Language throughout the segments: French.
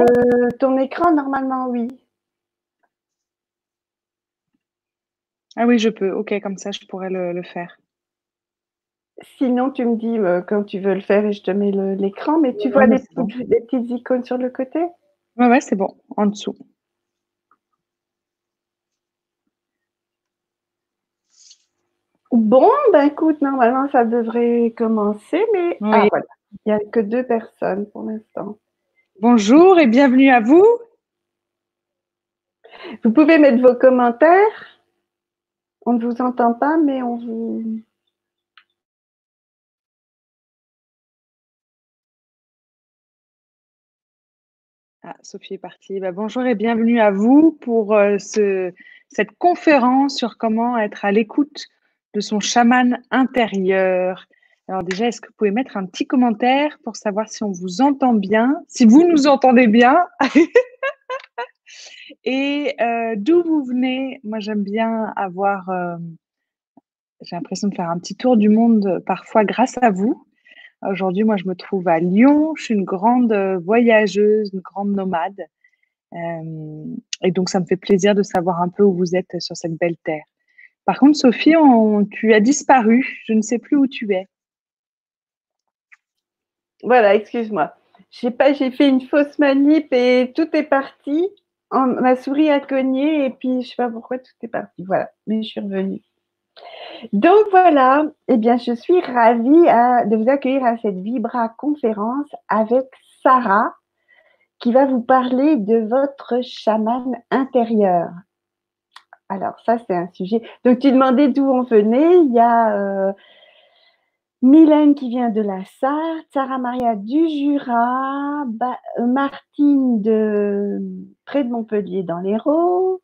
Euh, ton écran, normalement, oui. Ah oui, je peux. Ok, comme ça, je pourrais le, faire. Sinon, tu me dis euh, quand tu veux le faire et je te mets l'écran, mais tu vois des, petites icônes sur le côté? Ouais, ouais, c'est bon, en dessous. Bon, ben écoute, normalement, ça devrait commencer, mais ah, voilà. il n'y a que deux personnes pour l'instant. Bonjour et bienvenue à vous. Vous pouvez mettre vos commentaires. On ne vous entend pas, mais on vous. Ah, Sophie est partie. Bah, bonjour et bienvenue à vous pour euh, ce, cette conférence sur comment être à l'écoute de son chaman intérieur. Alors déjà, est-ce que vous pouvez mettre un petit commentaire pour savoir si on vous entend bien, si vous nous entendez bien et euh, d'où vous venez? Moi, j'aime bien avoir, euh, j'ai l'impression de faire un petit tour du monde parfois grâce à vous. Aujourd'hui, moi, je me trouve à Lyon. Je suis une grande voyageuse, une grande nomade. Euh, et donc, ça me fait plaisir de savoir un peu où vous êtes sur cette belle terre. Par contre, Sophie, tu as disparu. Je ne sais plus où tu es. Voilà, excuse-moi. Je pas, j'ai fait une fausse manip et tout est parti. ma souris a cogné et puis je sais pas pourquoi tout est parti. Voilà, mais je suis revenue. Donc voilà, eh bien, je suis ravie de vous accueillir à cette Vibra conférence avec Sarah qui va vous parler de votre chaman intérieur. Alors, ça, c'est un sujet. Donc, tu demandais d'où on venait. Il y a euh, Mylène qui vient de la Sarthe, Sarah Maria du Jura, euh, Martine de près de Montpellier dans l'Hérault,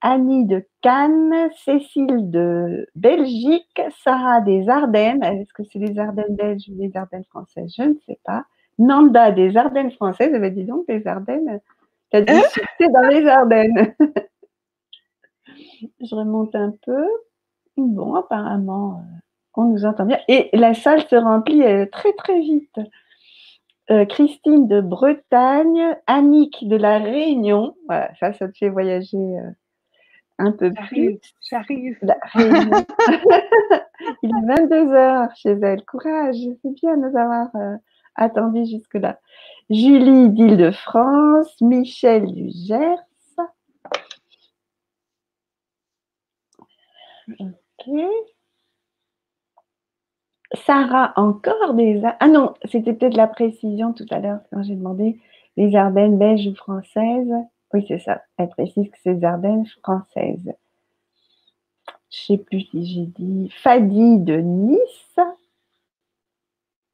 Annie de Cannes, Cécile de Belgique, Sarah des Ardennes. Est-ce que c'est les Ardennes belges ou les Ardennes françaises? Je ne sais pas. Nanda des Ardennes françaises. Eh ben, dis donc, les Ardennes. Tu as dit hein? dans les Ardennes. Je remonte un peu. Bon, apparemment, euh, on nous entend bien. Et la salle se remplit euh, très, très vite. Euh, Christine de Bretagne, Annick de La Réunion. Voilà, ça, ça te fait voyager un peu plus. J'arrive. Il est 22 heures chez elle. Courage, c'est bien de nous avoir attendu jusque-là. Julie d'Île-de-France, Michel du Gers, Ok. Sarah, encore des... Ah non, c'était peut-être la précision tout à l'heure quand j'ai demandé les Ardennes belges ou françaises. Oui, c'est ça. Elle précise que c'est les Ardennes françaises. Je ne sais plus si j'ai dit Fadi de Nice.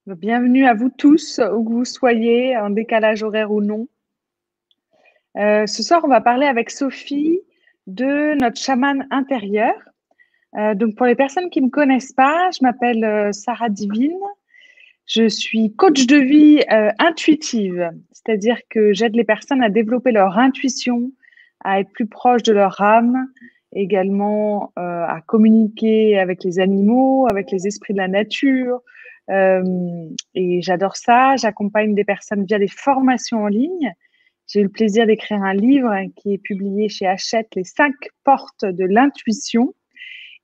Bienvenue à vous tous, où que vous soyez, en décalage horaire ou non. Euh, ce soir, on va parler avec Sophie de notre chaman intérieur. Euh, donc, pour les personnes qui ne me connaissent pas, je m'appelle euh, Sarah Divine. Je suis coach de vie euh, intuitive, c'est-à-dire que j'aide les personnes à développer leur intuition, à être plus proche de leur âme, également à communiquer avec les animaux, avec les esprits de la nature. et j'adore ça. J'accompagne des personnes via des formations en ligne. J'ai eu le plaisir d'écrire un livre qui est publié chez Hachette, Les cinq portes de l'intuition.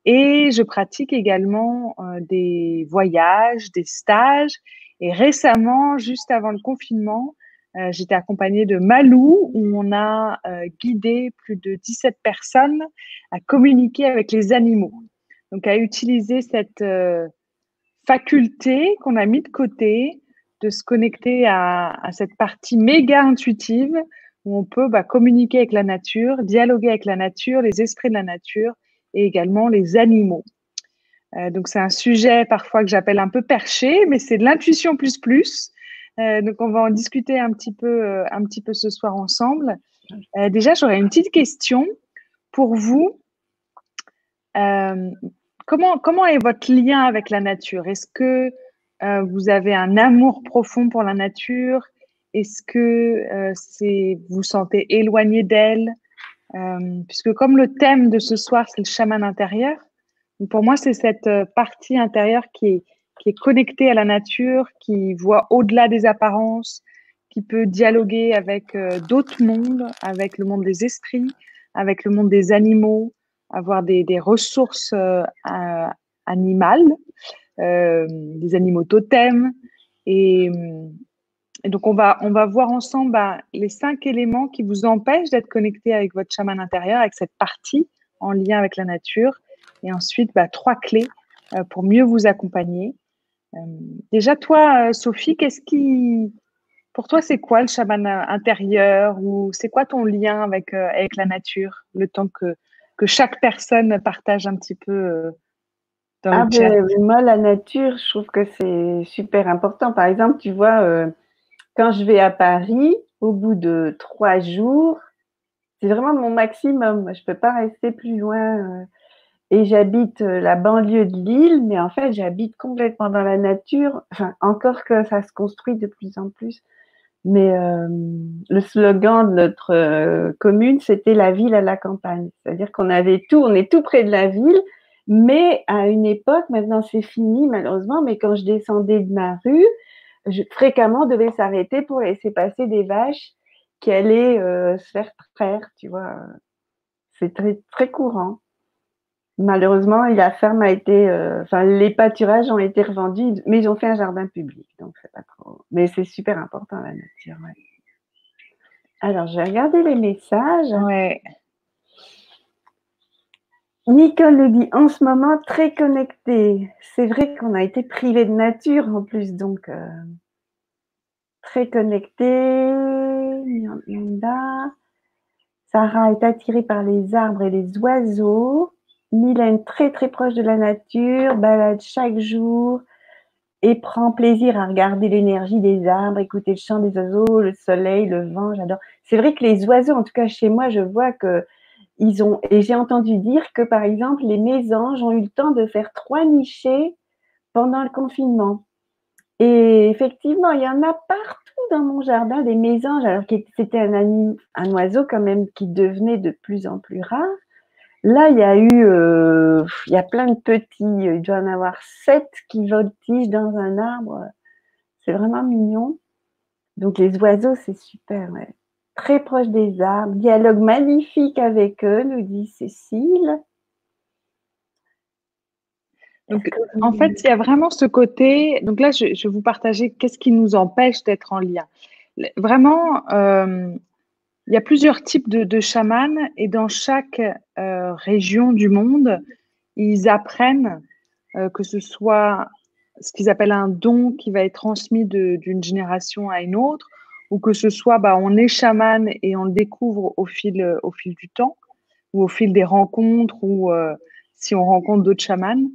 Et je pratique également euh, des voyages, des stages. Et récemment, juste avant le confinement, euh, j'étais accompagnée de Malou, où on a euh, guidé plus de 17 personnes à communiquer avec les animaux. Donc, à utiliser cette faculté qu'on a mis de côté de se connecter à, cette partie méga intuitive où on peut bah, communiquer avec la nature, dialoguer avec la nature, les esprits de la nature et également les animaux. Euh, donc c'est un sujet parfois que j'appelle un peu perché, mais c'est de l'intuition plus plus. Euh, donc on va en discuter un petit peu, euh, un petit peu ce soir ensemble. déjà, j'aurais une petite question pour vous. comment, comment est votre lien avec la nature? Est-ce que vous avez un amour profond pour la nature? Est-ce que c'est vous sentez éloigné d'elle? Euh, puisque comme le thème de ce soir, c'est le chaman intérieur, pour moi, c'est cette euh, partie intérieure qui est, connectée à la nature, qui voit au-delà des apparences, qui peut dialoguer avec euh, d'autres mondes, avec le monde des esprits, avec le monde des animaux, avoir des, ressources animales, des animaux totems. Et, donc, on va, on va voir ensemble bah, les cinq éléments qui vous empêchent d'être connecté avec votre chaman intérieur, avec cette partie en lien avec la nature. Et ensuite, bah, trois clés pour mieux vous accompagner. déjà, toi, Sophie, qu'est-ce qui, pour toi, c'est quoi le chaman intérieur ou c'est quoi ton lien avec, euh, avec la nature, le temps que, que chaque personne partage un petit peu euh, dans ah ben, Moi, la nature, je trouve que c'est super important. Par exemple, tu vois, euh, quand je vais à Paris, au bout de trois jours, c'est vraiment mon maximum. Je ne peux pas rester plus loin. et j'habite la banlieue de Lille, mais en fait, j'habite complètement dans la nature. Enfin, encore que ça se construit de plus en plus. Mais euh, le slogan de notre euh, commune, c'était la ville à la campagne. C'est-à-dire qu'on avait tout, on est tout près de la ville, mais à une époque, maintenant c'est fini malheureusement, mais quand je descendais de ma rue, je fréquemment devais s'arrêter pour laisser passer des vaches qui allaient euh, se faire traire, tu vois. C'est très, très courant. Malheureusement, la ferme a été, euh, enfin, les pâturages ont été revendus, mais ils ont fait un jardin public, donc c'est pas trop. Mais c'est super important la nature. Ouais. Alors, je vais regarder les messages. Ouais. Nicole le dit en ce moment très connecté. C'est vrai qu'on a été privé de nature en plus, donc euh, très connecté. Sarah est attirée par les arbres et les oiseaux. Mylène, très très proche de la nature, balade chaque jour et prend plaisir à regarder l'énergie des arbres, écouter le chant des oiseaux, le soleil, le vent, j'adore. C'est vrai que les oiseaux, en tout cas chez moi, je vois que et j'ai entendu dire que par exemple, les mésanges ont eu le temps de faire trois nichés pendant le confinement. Et effectivement, il y en a partout dans mon jardin des mésanges, alors que c'était un, oiseau quand même qui devenait de plus en plus rare. Là, il y a eu, euh, il y a plein de petits, il doit en avoir sept qui voltigent dans un arbre. C'est vraiment mignon. Donc les oiseaux, c'est super, très proche des arbres. Dialogue magnifique avec eux, nous dit Cécile. en fait, il y a vraiment ce côté. Donc là, je, vais vous partager qu'est-ce qui nous empêche d'être en lien. Vraiment, euh, il y a plusieurs types de, de chamans et dans chaque euh, région du monde, ils apprennent euh, que ce soit ce qu'ils appellent un don qui va être transmis d'une génération à une autre, ou que ce soit bah, on est chaman et on le découvre au fil, au fil du temps, ou au fil des rencontres, ou euh, si on rencontre d'autres chamans.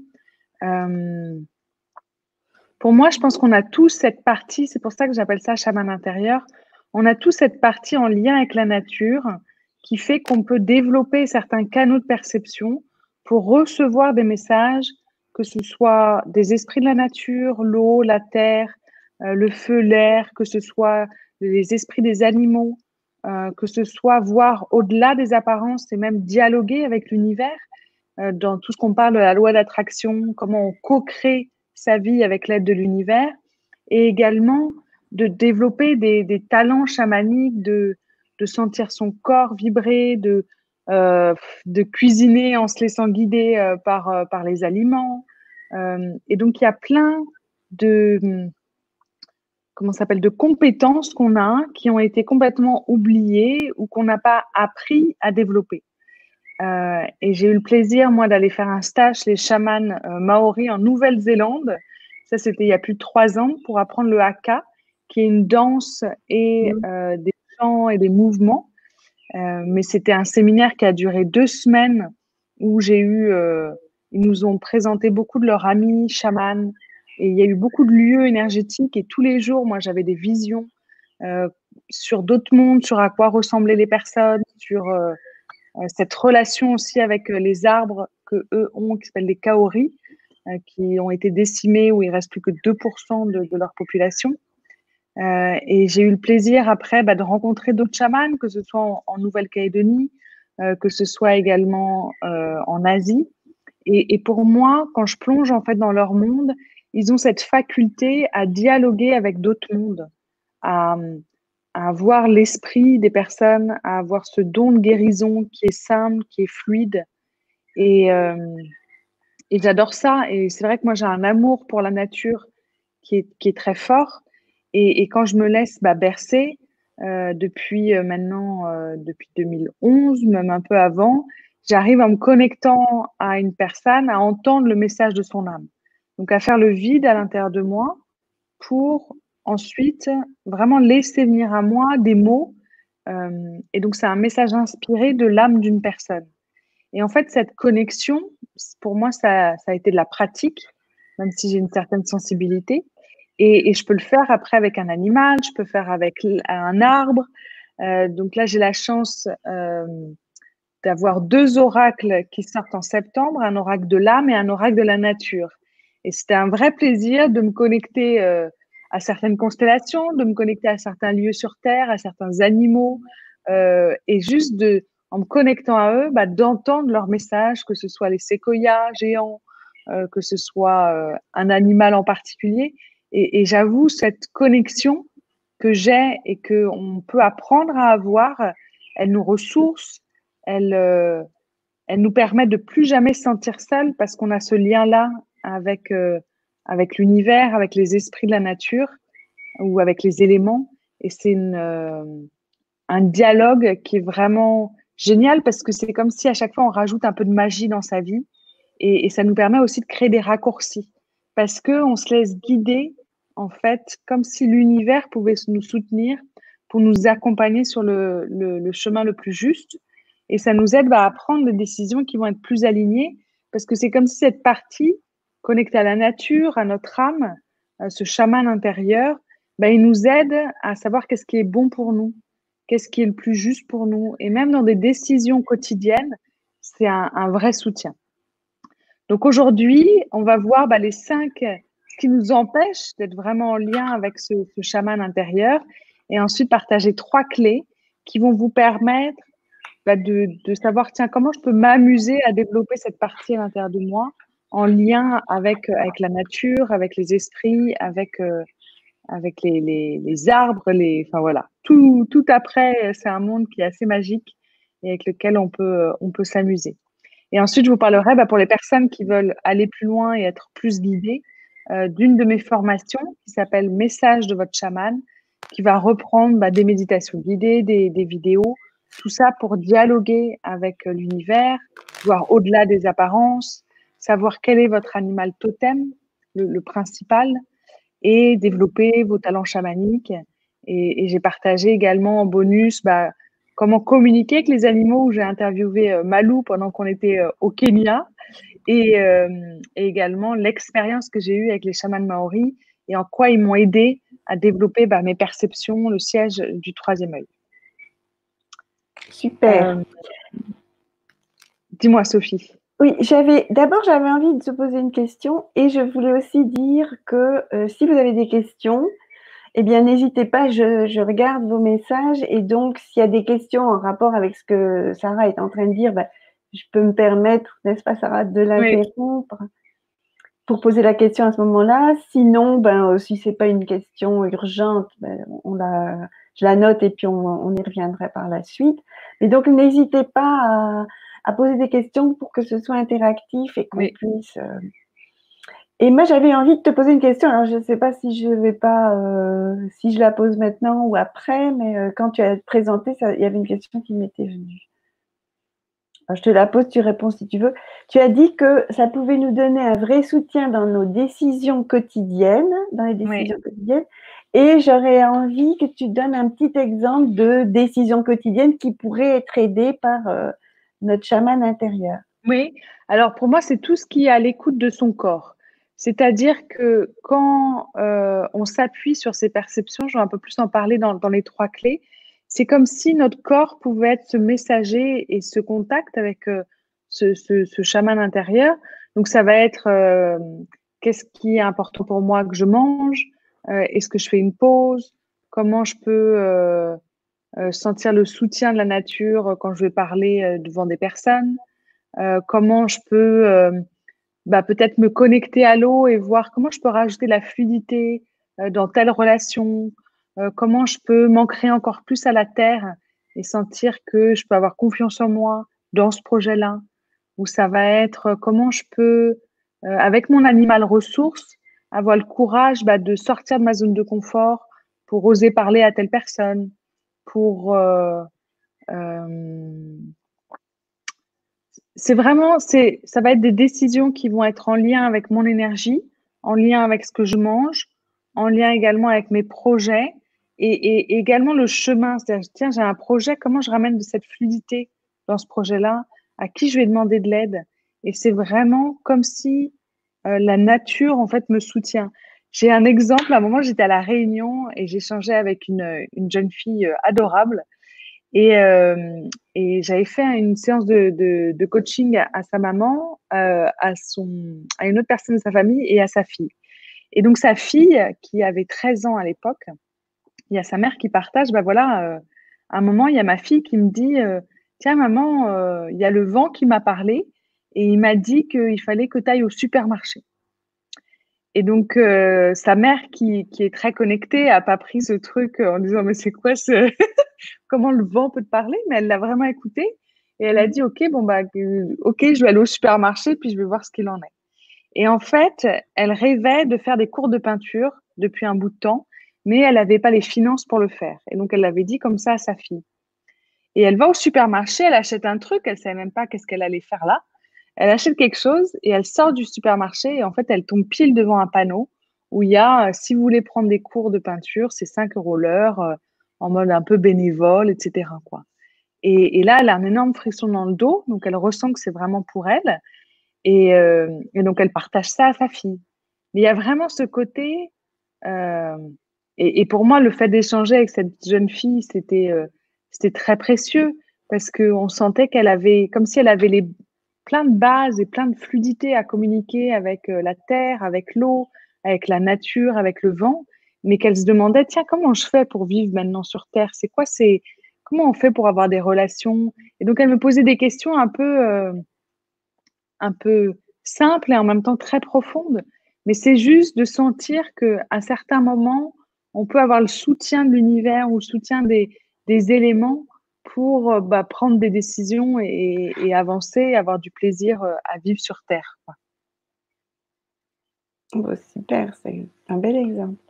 pour moi, je pense qu'on a tous cette partie, c'est pour ça que j'appelle ça chaman intérieur, on a tous cette partie en lien avec la nature qui fait qu'on peut développer certains canaux de perception pour recevoir des messages, que ce soit des esprits de la nature, l'eau, la terre, euh, le feu, l'air, que ce soit les esprits des animaux, euh, que ce soit voir au-delà des apparences et même dialoguer avec l'univers, euh, dans tout ce qu'on parle de la loi d'attraction, comment on co-crée sa vie avec l'aide de l'univers, et également de développer des, talents chamaniques, de, sentir son corps vibrer, de, euh, cuisiner en se laissant guider par les aliments. et donc, il y a plein de, comment s'appelle, de compétences qu'on a qui ont été complètement oubliées ou qu'on n'a pas appris à développer. et j'ai eu le plaisir, moi, d'aller faire un stage chez les chamans maoris en Nouvelle-Zélande. Ça, c'était il y a plus de trois ans pour apprendre le haka qui est une danse et mmh. euh, des chants et des mouvements. Euh, mais c'était un séminaire qui a duré deux semaines où j'ai eu, euh, ils nous ont présenté beaucoup de leurs amis chamans et il y a eu beaucoup de lieux énergétiques et tous les jours, moi, j'avais des visions sur d'autres mondes, sur à quoi ressemblaient les personnes, sur cette relation aussi avec les arbres que eux ont, qui s'appellent les kaori, qui ont été décimés où il reste plus que 2% de, leur population. Euh, et j'ai eu le plaisir après bah, de rencontrer d'autres chamans, que ce soit en, Nouvelle-Calédonie, euh, que ce soit également euh, en Asie. Et, et, pour moi, quand je plonge en fait dans leur monde, ils ont cette faculté à dialoguer avec d'autres mondes, à, à voir l'esprit des personnes, à avoir ce don de guérison qui est simple, qui est fluide. Et, euh, et j'adore ça. Et c'est vrai que moi, j'ai un amour pour la nature qui est, très fort. Et, et, quand je me laisse bah, bercer, euh, depuis euh, maintenant, euh, depuis 2011, même un peu avant, j'arrive en me connectant à une personne, à entendre le message de son âme. Donc à faire le vide à l'intérieur de moi pour ensuite vraiment laisser venir à moi des mots. Euh, et donc c'est un message inspiré de l'âme d'une personne. Et en fait, cette connexion, pour moi, ça, ça a été de la pratique, même si j'ai une certaine sensibilité. Et, je peux le faire après avec un animal, je peux faire avec un arbre. Euh, donc là, j'ai la chance euh, d'avoir deux oracles qui sortent en septembre, un oracle de l'âme et un oracle de la nature. Et c'était un vrai plaisir de me connecter euh, à certaines constellations, de me connecter à certains lieux sur Terre, à certains animaux, euh, et juste en me connectant à eux, bah, d'entendre leur message, que ce soit les séquoias géants, euh, que ce soit un animal en particulier. Et, j'avoue, cette connexion que j'ai et qu'on peut apprendre à avoir, elle nous ressource, elle, elle nous permet de plus jamais se sentir seul parce qu'on a ce lien-là avec, euh, avec l'univers, avec les esprits de la nature ou avec les éléments. Et c'est euh, un dialogue qui est vraiment génial parce que c'est comme si à chaque fois on rajoute un peu de magie dans sa vie et, ça nous permet aussi de créer des raccourcis parce que on se laisse guider en fait comme si l'univers pouvait nous soutenir pour nous accompagner sur le, chemin le plus juste et ça nous aide bah, à prendre des décisions qui vont être plus alignées parce que c'est comme si cette partie connectée à la nature, à notre âme, à ce chaman intérieur, bah, il nous aide à savoir qu'est-ce qui est bon pour nous, qu'est-ce qui est le plus juste pour nous. Et même dans des décisions quotidiennes, c'est un, vrai soutien. Donc aujourd'hui, on va voir bah, les cinq qui nous empêchent d'être vraiment en lien avec ce, ce chaman intérieur et ensuite partager trois clés qui vont vous permettre bah, de, de, savoir, tiens, comment je peux m'amuser à développer cette partie à l'intérieur de moi en lien avec, avec la nature, avec les esprits, avec, euh, avec les, les, arbres, les, enfin voilà. Tout, tout après, c'est un monde qui est assez magique et avec lequel on peut, on peut s'amuser. Et ensuite, je vous parlerai bah, pour les personnes qui veulent aller plus loin et être plus guidées euh, d'une de mes formations qui s'appelle Message de votre chaman, qui va reprendre bah, des méditations guidées, des, des vidéos, tout ça pour dialoguer avec l'univers, voir au-delà des apparences, savoir quel est votre animal totem, le, le principal, et développer vos talents chamaniques. Et, et j'ai partagé également en bonus bah, comment communiquer avec les animaux où j'ai interviewé euh, Malou pendant qu'on était euh, au Kenya et, euh, et également l'expérience que j'ai eue avec les chamans maoris et en quoi ils m'ont aidé à développer bah, mes perceptions, le siège du troisième œil. Super. Dis-moi, Sophie. Oui, j'avais d'abord j'avais envie de se poser une question et je voulais aussi dire que euh, si vous avez des questions, eh bien n'hésitez pas, je, je, regarde vos messages et donc s'il y a des questions en rapport avec ce que Sarah est en train de dire, ben, je peux me permettre, n'est-ce pas Sarah, de l'interrompre oui. pour poser la question à ce moment-là. Sinon, ben, euh, si c'est pas une question urgente, ben, on la, je la note et puis on, on y reviendra par la suite. Et donc n'hésitez pas à à poser des questions pour que ce soit interactif et qu'on oui. puisse. Euh... Et moi, j'avais envie de te poser une question. Alors, je ne sais pas si je vais pas, euh, si je la pose maintenant ou après, mais euh, quand tu as présenté, il y avait une question qui m'était venue. Alors, je te la pose, tu réponds si tu veux. Tu as dit que ça pouvait nous donner un vrai soutien dans nos décisions quotidiennes, dans les décisions oui. quotidiennes. Et j'aurais envie que tu donnes un petit exemple de décision quotidienne qui pourrait être aidée par notre chaman intérieur. Oui, alors pour moi, c'est tout ce qui est à l'écoute de son corps. C'est-à-dire que quand euh, on s'appuie sur ces perceptions, je vais un peu plus en parler dans, dans les trois clés, c'est comme si notre corps pouvait être ce messager et ce contact avec euh, ce, ce, ce, chaman intérieur. Donc ça va être euh, qu'est-ce qui est important pour moi que je mange, euh, est-ce que je fais une pause, comment je peux euh, sentir le soutien de la nature euh, quand je vais parler euh, devant des personnes, comment je peux bah, peut-être me connecter à l'eau et voir comment je peux rajouter la fluidité dans telle relation, euh, comment je peux m'ancrer encore plus à la terre et sentir que je peux avoir confiance en moi dans ce projet-là, ou ça va être euh, comment je peux, euh, avec mon animal ressource, avoir le courage bah, de sortir de ma zone de confort pour oser parler à telle personne, pour... c'est vraiment, c'est, ça va être des décisions qui vont être en lien avec mon énergie, en lien avec ce que je mange, en lien également avec mes projets et, également le chemin. C'est-à-dire, tiens, j'ai un projet, comment je ramène de cette fluidité dans ce projet-là? À qui je vais demander de l'aide? Et c'est vraiment comme si euh, la nature, en fait, me soutient. J'ai un exemple. À un moment, j'étais à La Réunion et j'échangeais avec une, une, jeune fille euh, adorable. Et, euh, et j'avais fait une séance de, de, de coaching à, sa maman, euh, à, son, à une autre personne de sa famille et à sa fille. Et donc, sa fille, qui avait 13 ans à l'époque, il y a sa mère qui partage, bah voilà, euh, à un moment, il y a ma fille qui me dit, euh, tiens maman, euh, il y a le vent qui m'a parlé et il m'a dit qu'il fallait que tu ailles au supermarché. Et donc, sa mère, qui, qui, est très connectée, a pas pris ce truc en disant, mais c'est quoi ce... Comment le vent peut te parler? Mais elle l'a vraiment écouté et elle a dit, OK, bon, bah, OK, je vais aller au supermarché, puis je vais voir ce qu'il en est. Et en fait, elle rêvait de faire des cours de peinture depuis un bout de temps mais elle n'avait pas les finances pour le faire. Et donc, elle l'avait dit comme ça à sa fille. Et elle va au supermarché, elle achète un truc, elle ne savait même pas qu'est-ce qu'elle allait faire là. Elle achète quelque chose et elle sort du supermarché et en fait, elle tombe pile devant un panneau où il y a, euh, si vous voulez prendre des cours de peinture, c'est 5 euros l'heure, euh, en mode un peu bénévole, etc. Quoi. Et, là, elle a un énorme frisson dans le dos, donc elle ressent que c'est vraiment pour elle. Et, euh, donc, elle partage ça à sa fille. Mais il y a vraiment ce côté, et, pour moi, le fait d'échanger avec cette jeune fille, c'était c'était très précieux parce qu'on sentait qu'elle avait, comme si elle avait les, plein de bases et plein de fluidité à communiquer avec euh, la terre, avec l'eau, avec la nature, avec le vent, mais qu'elle se demandait, tiens, comment je fais pour vivre maintenant sur Terre? C'est quoi c'est Comment on fait pour avoir des relations? Et donc, elle me posait des questions un peu, euh, un peu simples et en même temps très profondes. Mais c'est juste de sentir qu'à certains moments, on peut avoir le soutien de l'univers ou le soutien des, éléments pour euh, bah, prendre des décisions et, avancer, avoir du plaisir euh, à vivre sur Terre. Oh, super, c'est un bel exemple.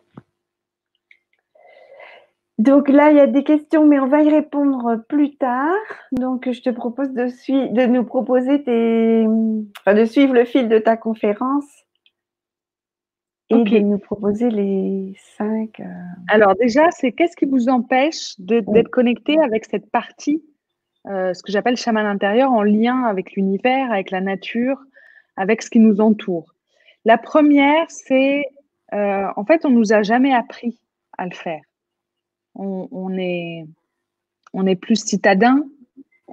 Donc là, il y a des questions, mais on va y répondre plus tard. Donc, je te propose de, de nous proposer tes, de suivre le fil de ta conférence et de nous proposer les cinq. Euh, Alors déjà, c'est qu'est-ce qui vous empêche d'être connecté avec cette partie, euh, ce que j'appelle chaman intérieur, en lien avec l'univers, avec la nature, avec ce qui nous entoure? La première, c'est euh, en fait, on nous a jamais appris à le faire. On, est, on est plus citadin.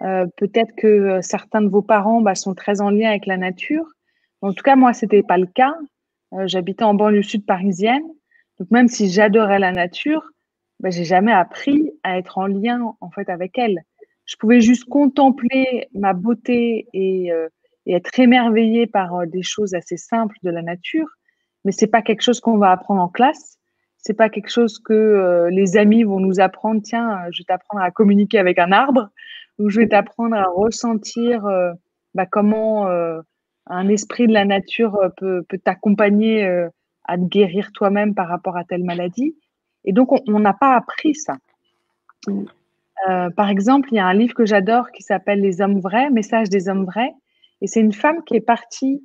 Peut-être que certains de vos parents bah, sont très en lien avec la nature. En tout cas, moi, c'était pas le cas. Euh, j'habitais en banlieue sud parisienne. Donc même si j'adorais la nature, ben, j'ai jamais appris à être en lien en fait avec elle. Je pouvais juste contempler ma beauté et, euh, être émerveillée par euh, des choses assez simples de la nature, mais c'est pas quelque chose qu'on va apprendre en classe. C'est pas quelque chose que les amis vont nous apprendre. Tiens, je vais t'apprendre à communiquer avec un arbre, ou je vais t'apprendre à ressentir bah, comment un esprit de la nature euh, peut, t'accompagner euh, à te guérir toi-même par rapport à telle maladie. Et donc, on n'a pas appris ça. Euh, par exemple, il y a un livre que j'adore qui s'appelle Les hommes vrais, Message des hommes vrais. Et c'est une femme qui est partie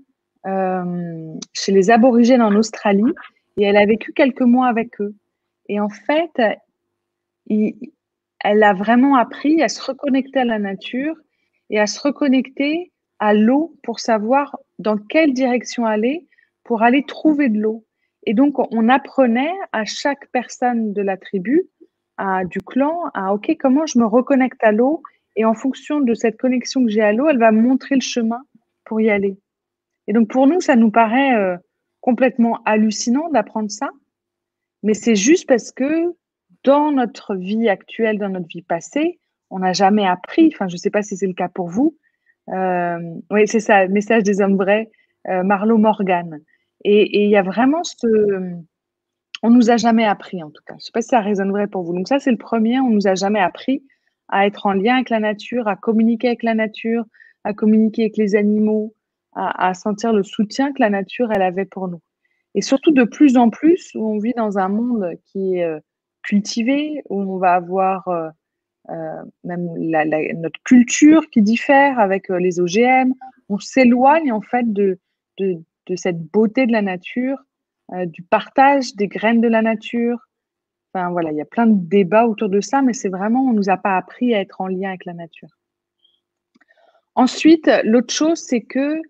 chez les aborigènes en Australie et elle a vécu quelques mois avec eux. Et en fait, elle a vraiment appris à se reconnecter à la nature et à se reconnecter à l'eau pour savoir dans quelle direction aller pour aller trouver de l'eau. Et donc, on apprenait à chaque personne de la tribu, à, du clan, à OK, comment je me reconnecte à l'eau et en fonction de cette connexion que j'ai à l'eau, elle va montrer le chemin pour y aller. Et donc, pour nous, ça nous paraît euh, complètement hallucinant d'apprendre ça, mais c'est juste parce que dans notre vie actuelle, dans notre vie passée, on n'a jamais appris, enfin, je ne sais pas si c'est le cas pour vous, oui, c'est ça, message des hommes vrais, euh, Marlowe Morgan. Et il y a vraiment ce, on nous a jamais appris, en tout cas. Je ne sais pas si ça résonne vrai pour vous. Donc ça, c'est le premier. On nous a jamais appris à être en lien avec la nature, à communiquer avec la nature, à communiquer avec les animaux, à, sentir le soutien que la nature, elle avait pour nous. Et surtout, de plus en plus, où on vit dans un monde qui est euh, cultivé, où on va avoir euh, euh, même notre culture qui diffère avec les OGM. On s'éloigne en fait de, de, cette beauté de la nature, du partage des graines de la nature. Enfin voilà, il y a plein de débats autour de ça, mais c'est vraiment, on nous a pas appris à être en lien avec la nature. Ensuite, l'autre chose, c'est que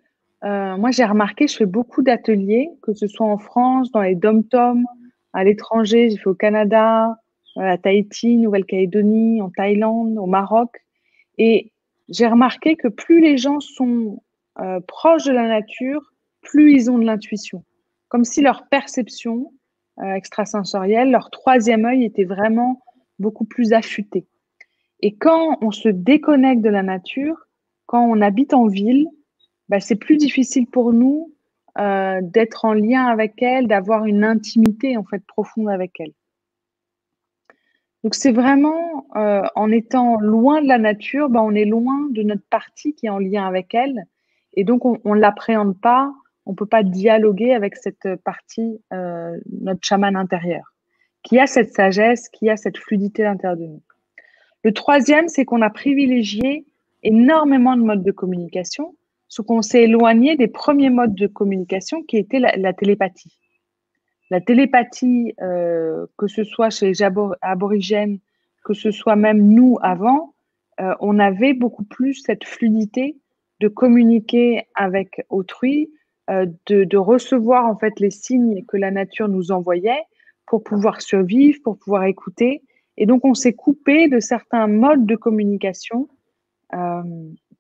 euh, moi, j'ai remarqué, je fais beaucoup d'ateliers, que ce soit en France, dans les dom-toms, à l'étranger, j'ai fait au Canada, euh, à Tahiti, Nouvelle-Calédonie, en Thaïlande, au Maroc. Et j'ai remarqué que plus les gens sont euh, proches de la nature, plus ils ont de l'intuition. Comme si leur perception extrasensorielle, leur troisième œil était vraiment beaucoup plus affûté. Et quand on se déconnecte de la nature, quand on habite en ville, bah, c'est plus difficile pour nous euh, d'être en lien avec elle, d'avoir une intimité en fait profonde avec elle. Donc c'est vraiment euh, en étant loin de la nature, bah, on est loin de notre partie qui est en lien avec elle, et donc on, ne l'appréhende pas, on peut pas dialoguer avec cette partie, euh, notre chaman intérieur, qui a cette sagesse, qui a cette fluidité à l'intérieur de nous. Le troisième, c'est qu'on a privilégié énormément de modes de communication, ce qu'on s'est éloigné des premiers modes de communication qui étaient la, télépathie. La télépathie, euh, que ce soit chez les aborigènes, que ce soit même nous avant, euh, on avait beaucoup plus cette fluidité de communiquer avec autrui, euh, de, de, recevoir en fait les signes que la nature nous envoyait pour pouvoir survivre, pour pouvoir écouter. Et donc on s'est coupé de certains modes de communication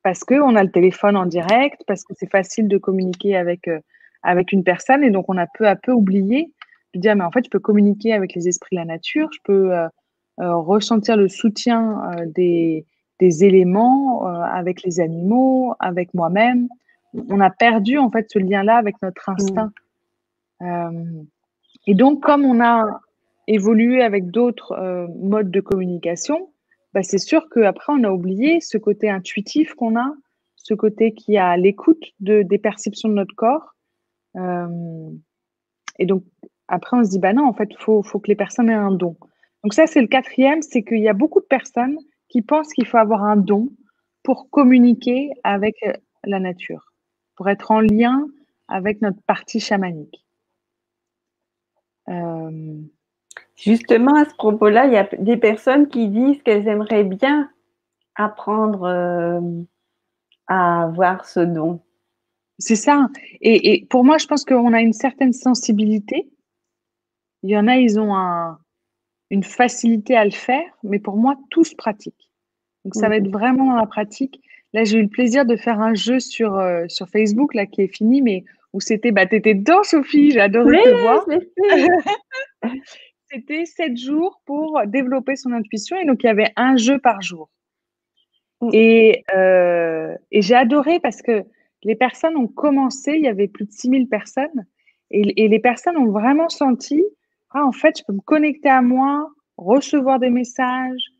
parce qu'on a le téléphone en direct, parce que c'est facile de communiquer avec, avec une personne. Et donc, on a peu à peu oublié de dire, mais en fait, je peux communiquer avec les esprits de la nature, je peux euh, euh, ressentir le soutien des, des, éléments avec les animaux, avec moi-même. On a perdu, en fait, ce lien-là avec notre mmh. instinct. et donc, comme on a évolué avec d'autres modes de communication, bah, c'est sûr qu'après, on a oublié ce côté intuitif qu'on a, ce côté qui a l'écoute de, des perceptions de notre corps. Euh, et donc, après, on se dit, bah non, en fait, il faut, faut que les personnes aient un don. Donc ça, c'est le quatrième, c'est qu'il y a beaucoup de personnes qui pensent qu'il faut avoir un don pour communiquer avec euh, la nature, pour être en lien avec notre partie chamanique. Euh, Justement, à ce propos-là, il y a des personnes qui disent qu'elles aimeraient bien apprendre euh, à avoir ce don. C'est ça. Et, pour moi, je pense qu'on a une certaine sensibilité. Il y en a, ils ont une facilité à le faire, mais pour moi, tout se pratique. Donc, ça va être vraiment dans la pratique. Là, j'ai eu le plaisir de faire un jeu sur, euh, sur Facebook, là, qui est fini, mais où c'était, bah, t'étais dedans, Sophie, j'ai adoré te voir. c'était sept jours pour développer son intuition. Et donc, il y avait un jeu par jour. Mm. Euh, et, j'ai adoré parce que les personnes ont commencé, il y avait plus de 6000 personnes, et, les personnes ont vraiment senti, ah, en fait, je peux me connecter à moi, recevoir des messages,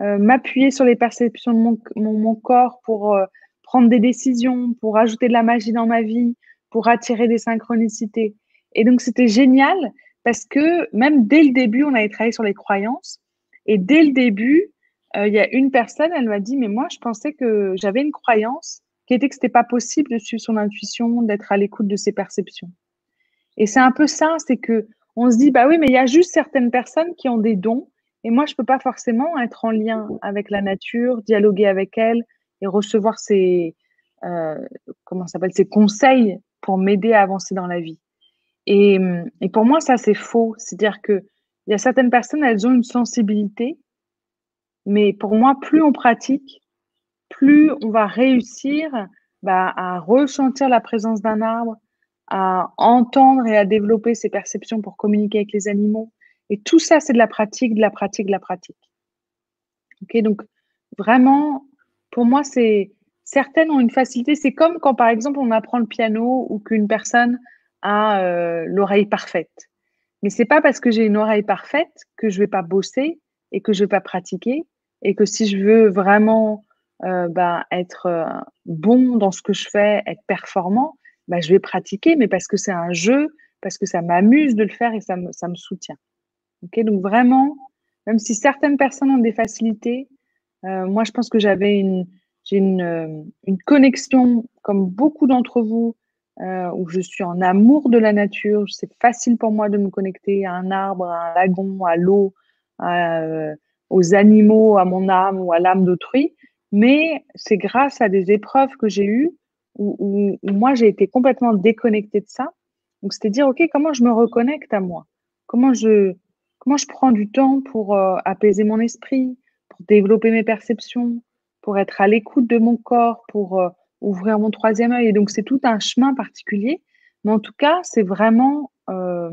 euh, m'appuyer sur les perceptions de mon, corps pour euh, prendre des décisions, pour ajouter de la magie dans ma vie, pour attirer des synchronicités. Et donc, c'était génial parce que même dès le début, on avait travaillé sur les croyances. Et dès le début, euh, il y a une personne, elle m'a dit, mais moi, je pensais que j'avais une croyance qui était que ce n'était pas possible de suivre son intuition, d'être à l'écoute de ses perceptions. Et c'est un peu ça, c'est que on se dit, bah oui, mais il y a juste certaines personnes qui ont des dons, et moi, je ne peux pas forcément être en lien avec la nature, dialoguer avec elle et recevoir ses, euh, comment s'appelle, ses conseils pour m'aider à avancer dans la vie. Et, pour moi, ça, c'est faux. C'est-à-dire qu'il y a certaines personnes, elles ont une sensibilité, mais pour moi, plus on pratique, plus on va réussir bah, à ressentir la présence d'un arbre, à entendre et à développer ses perceptions pour communiquer avec les animaux. Et tout ça, c'est de la pratique, de la pratique, de la pratique. Ok, donc vraiment, pour moi, c'est certaines ont une facilité. C'est comme quand, par exemple, on apprend le piano ou qu'une personne à euh, l'oreille parfaite. Mais c'est pas parce que j'ai une oreille parfaite que je vais pas bosser et que je vais pas pratiquer et que si je veux vraiment euh, bah, être euh, bon dans ce que je fais, être performant, bah, je vais pratiquer, mais parce que c'est un jeu, parce que ça m'amuse de le faire et ça me, ça me soutient. Ok, donc vraiment, même si certaines personnes ont des facilités, euh, moi je pense que j'avais une, j'ai une, une, connexion, comme beaucoup d'entre vous, où je suis en amour de la nature. C'est facile pour moi de me connecter à un arbre, à un lagon, à l'eau, aux animaux, à mon âme ou à l'âme d'autrui. Mais c'est grâce à des épreuves que j'ai eues où, moi j'ai été complètement déconnectée de ça. Donc c'était dire ok comment je me reconnecte à moi, comment je prends du temps pour euh, apaiser mon esprit, pour développer mes perceptions, pour être à l'écoute de mon corps, pour euh, ouvrir mon troisième œil? Et donc c'est tout un chemin particulier, mais en tout cas c'est vraiment euh,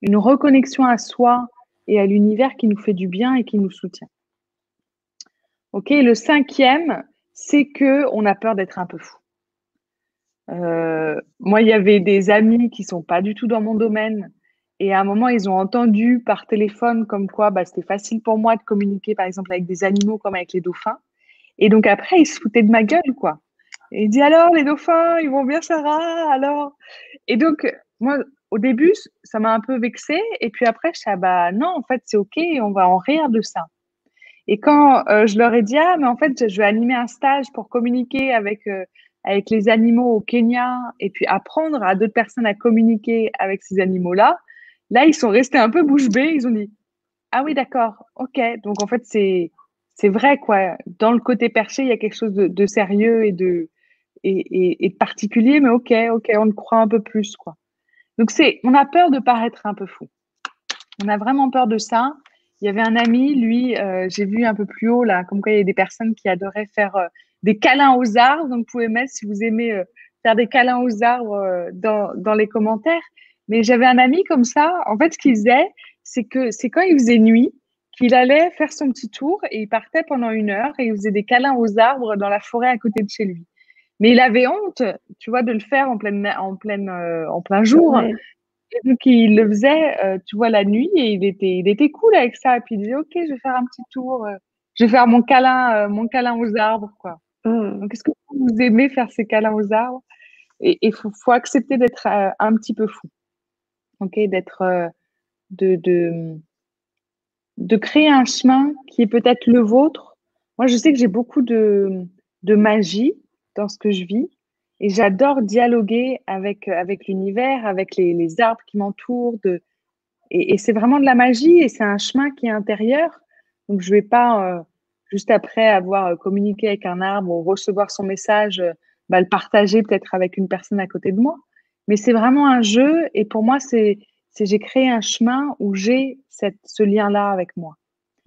une reconnexion à soi et à l'univers qui nous fait du bien et qui nous soutient. Ok, le cinquième, c'est que on a peur d'être un peu fou. Euh, moi, il y avait des amis qui sont pas du tout dans mon domaine. Et à un moment, ils ont entendu par téléphone comme quoi bah, c'était facile pour moi de communiquer, par exemple, avec des animaux comme avec les dauphins. Et donc après, ils se foutaient de ma gueule, quoi. Et ils disent alors, les dauphins, ils vont bien, Sarah, alors? Et donc, moi, au début, ça m'a un peu vexée. Et puis après, je suis ah bah non, en fait, c'est OK, on va en rire de ça. Et quand euh, je leur ai dit, ah, mais en fait, je vais animer un stage pour communiquer avec, euh, avec les animaux au Kenya et puis apprendre à d'autres personnes à communiquer avec ces animaux-là, là, ils sont restés un peu bouche bée. Ils ont dit, ah oui, d'accord, OK. Donc, en fait, c'est, c'est vrai, quoi. Dans le côté perché, il y a quelque chose de, sérieux et de, et, et, particulier, mais OK, OK, on le croit un peu plus, quoi. Donc, c'est, on a peur de paraître un peu fou. On a vraiment peur de ça. Il y avait un ami, lui, euh, j'ai vu un peu plus haut, là, comme quoi il y a des personnes qui adoraient faire euh, des câlins aux arbres. Donc, vous pouvez mettre, si vous aimez euh, faire des câlins aux arbres dans, dans les commentaires. Mais j'avais un ami comme ça. En fait, ce qu'il faisait, c'est que c'est quand il faisait nuit qu'il allait faire son petit tour et il partait pendant une heure et il faisait des câlins aux arbres dans la forêt à côté de chez lui. Mais il avait honte, tu vois, de le faire en pleine, en pleine, en plein jour. Et donc, il le faisait, euh, tu vois, la nuit et il était, il était cool avec ça. Et puis, il disait, OK, je vais faire un petit tour. Euh, je vais faire mon câlin, euh, mon câlin aux arbres, quoi. Mmh. Donc, est-ce que vous aimez faire ces câlins aux arbres? Et il faut, accepter d'être un petit peu fou. OK? D'être, de, de, de créer un chemin qui est peut-être le vôtre. Moi, je sais que j'ai beaucoup de, de magie dans ce que je vis. Et j'adore dialoguer avec, euh, avec l'univers, avec les, arbres qui m'entourent. Et, et c'est vraiment de la magie et c'est un chemin qui est intérieur. Donc, je ne vais pas, euh, juste après avoir euh, communiqué avec un arbre ou recevoir son message, euh, bah, le partager peut-être avec une personne à côté de moi. Mais c'est vraiment un jeu et pour moi, c'est j'ai créé un chemin où j'ai ce lien-là avec moi.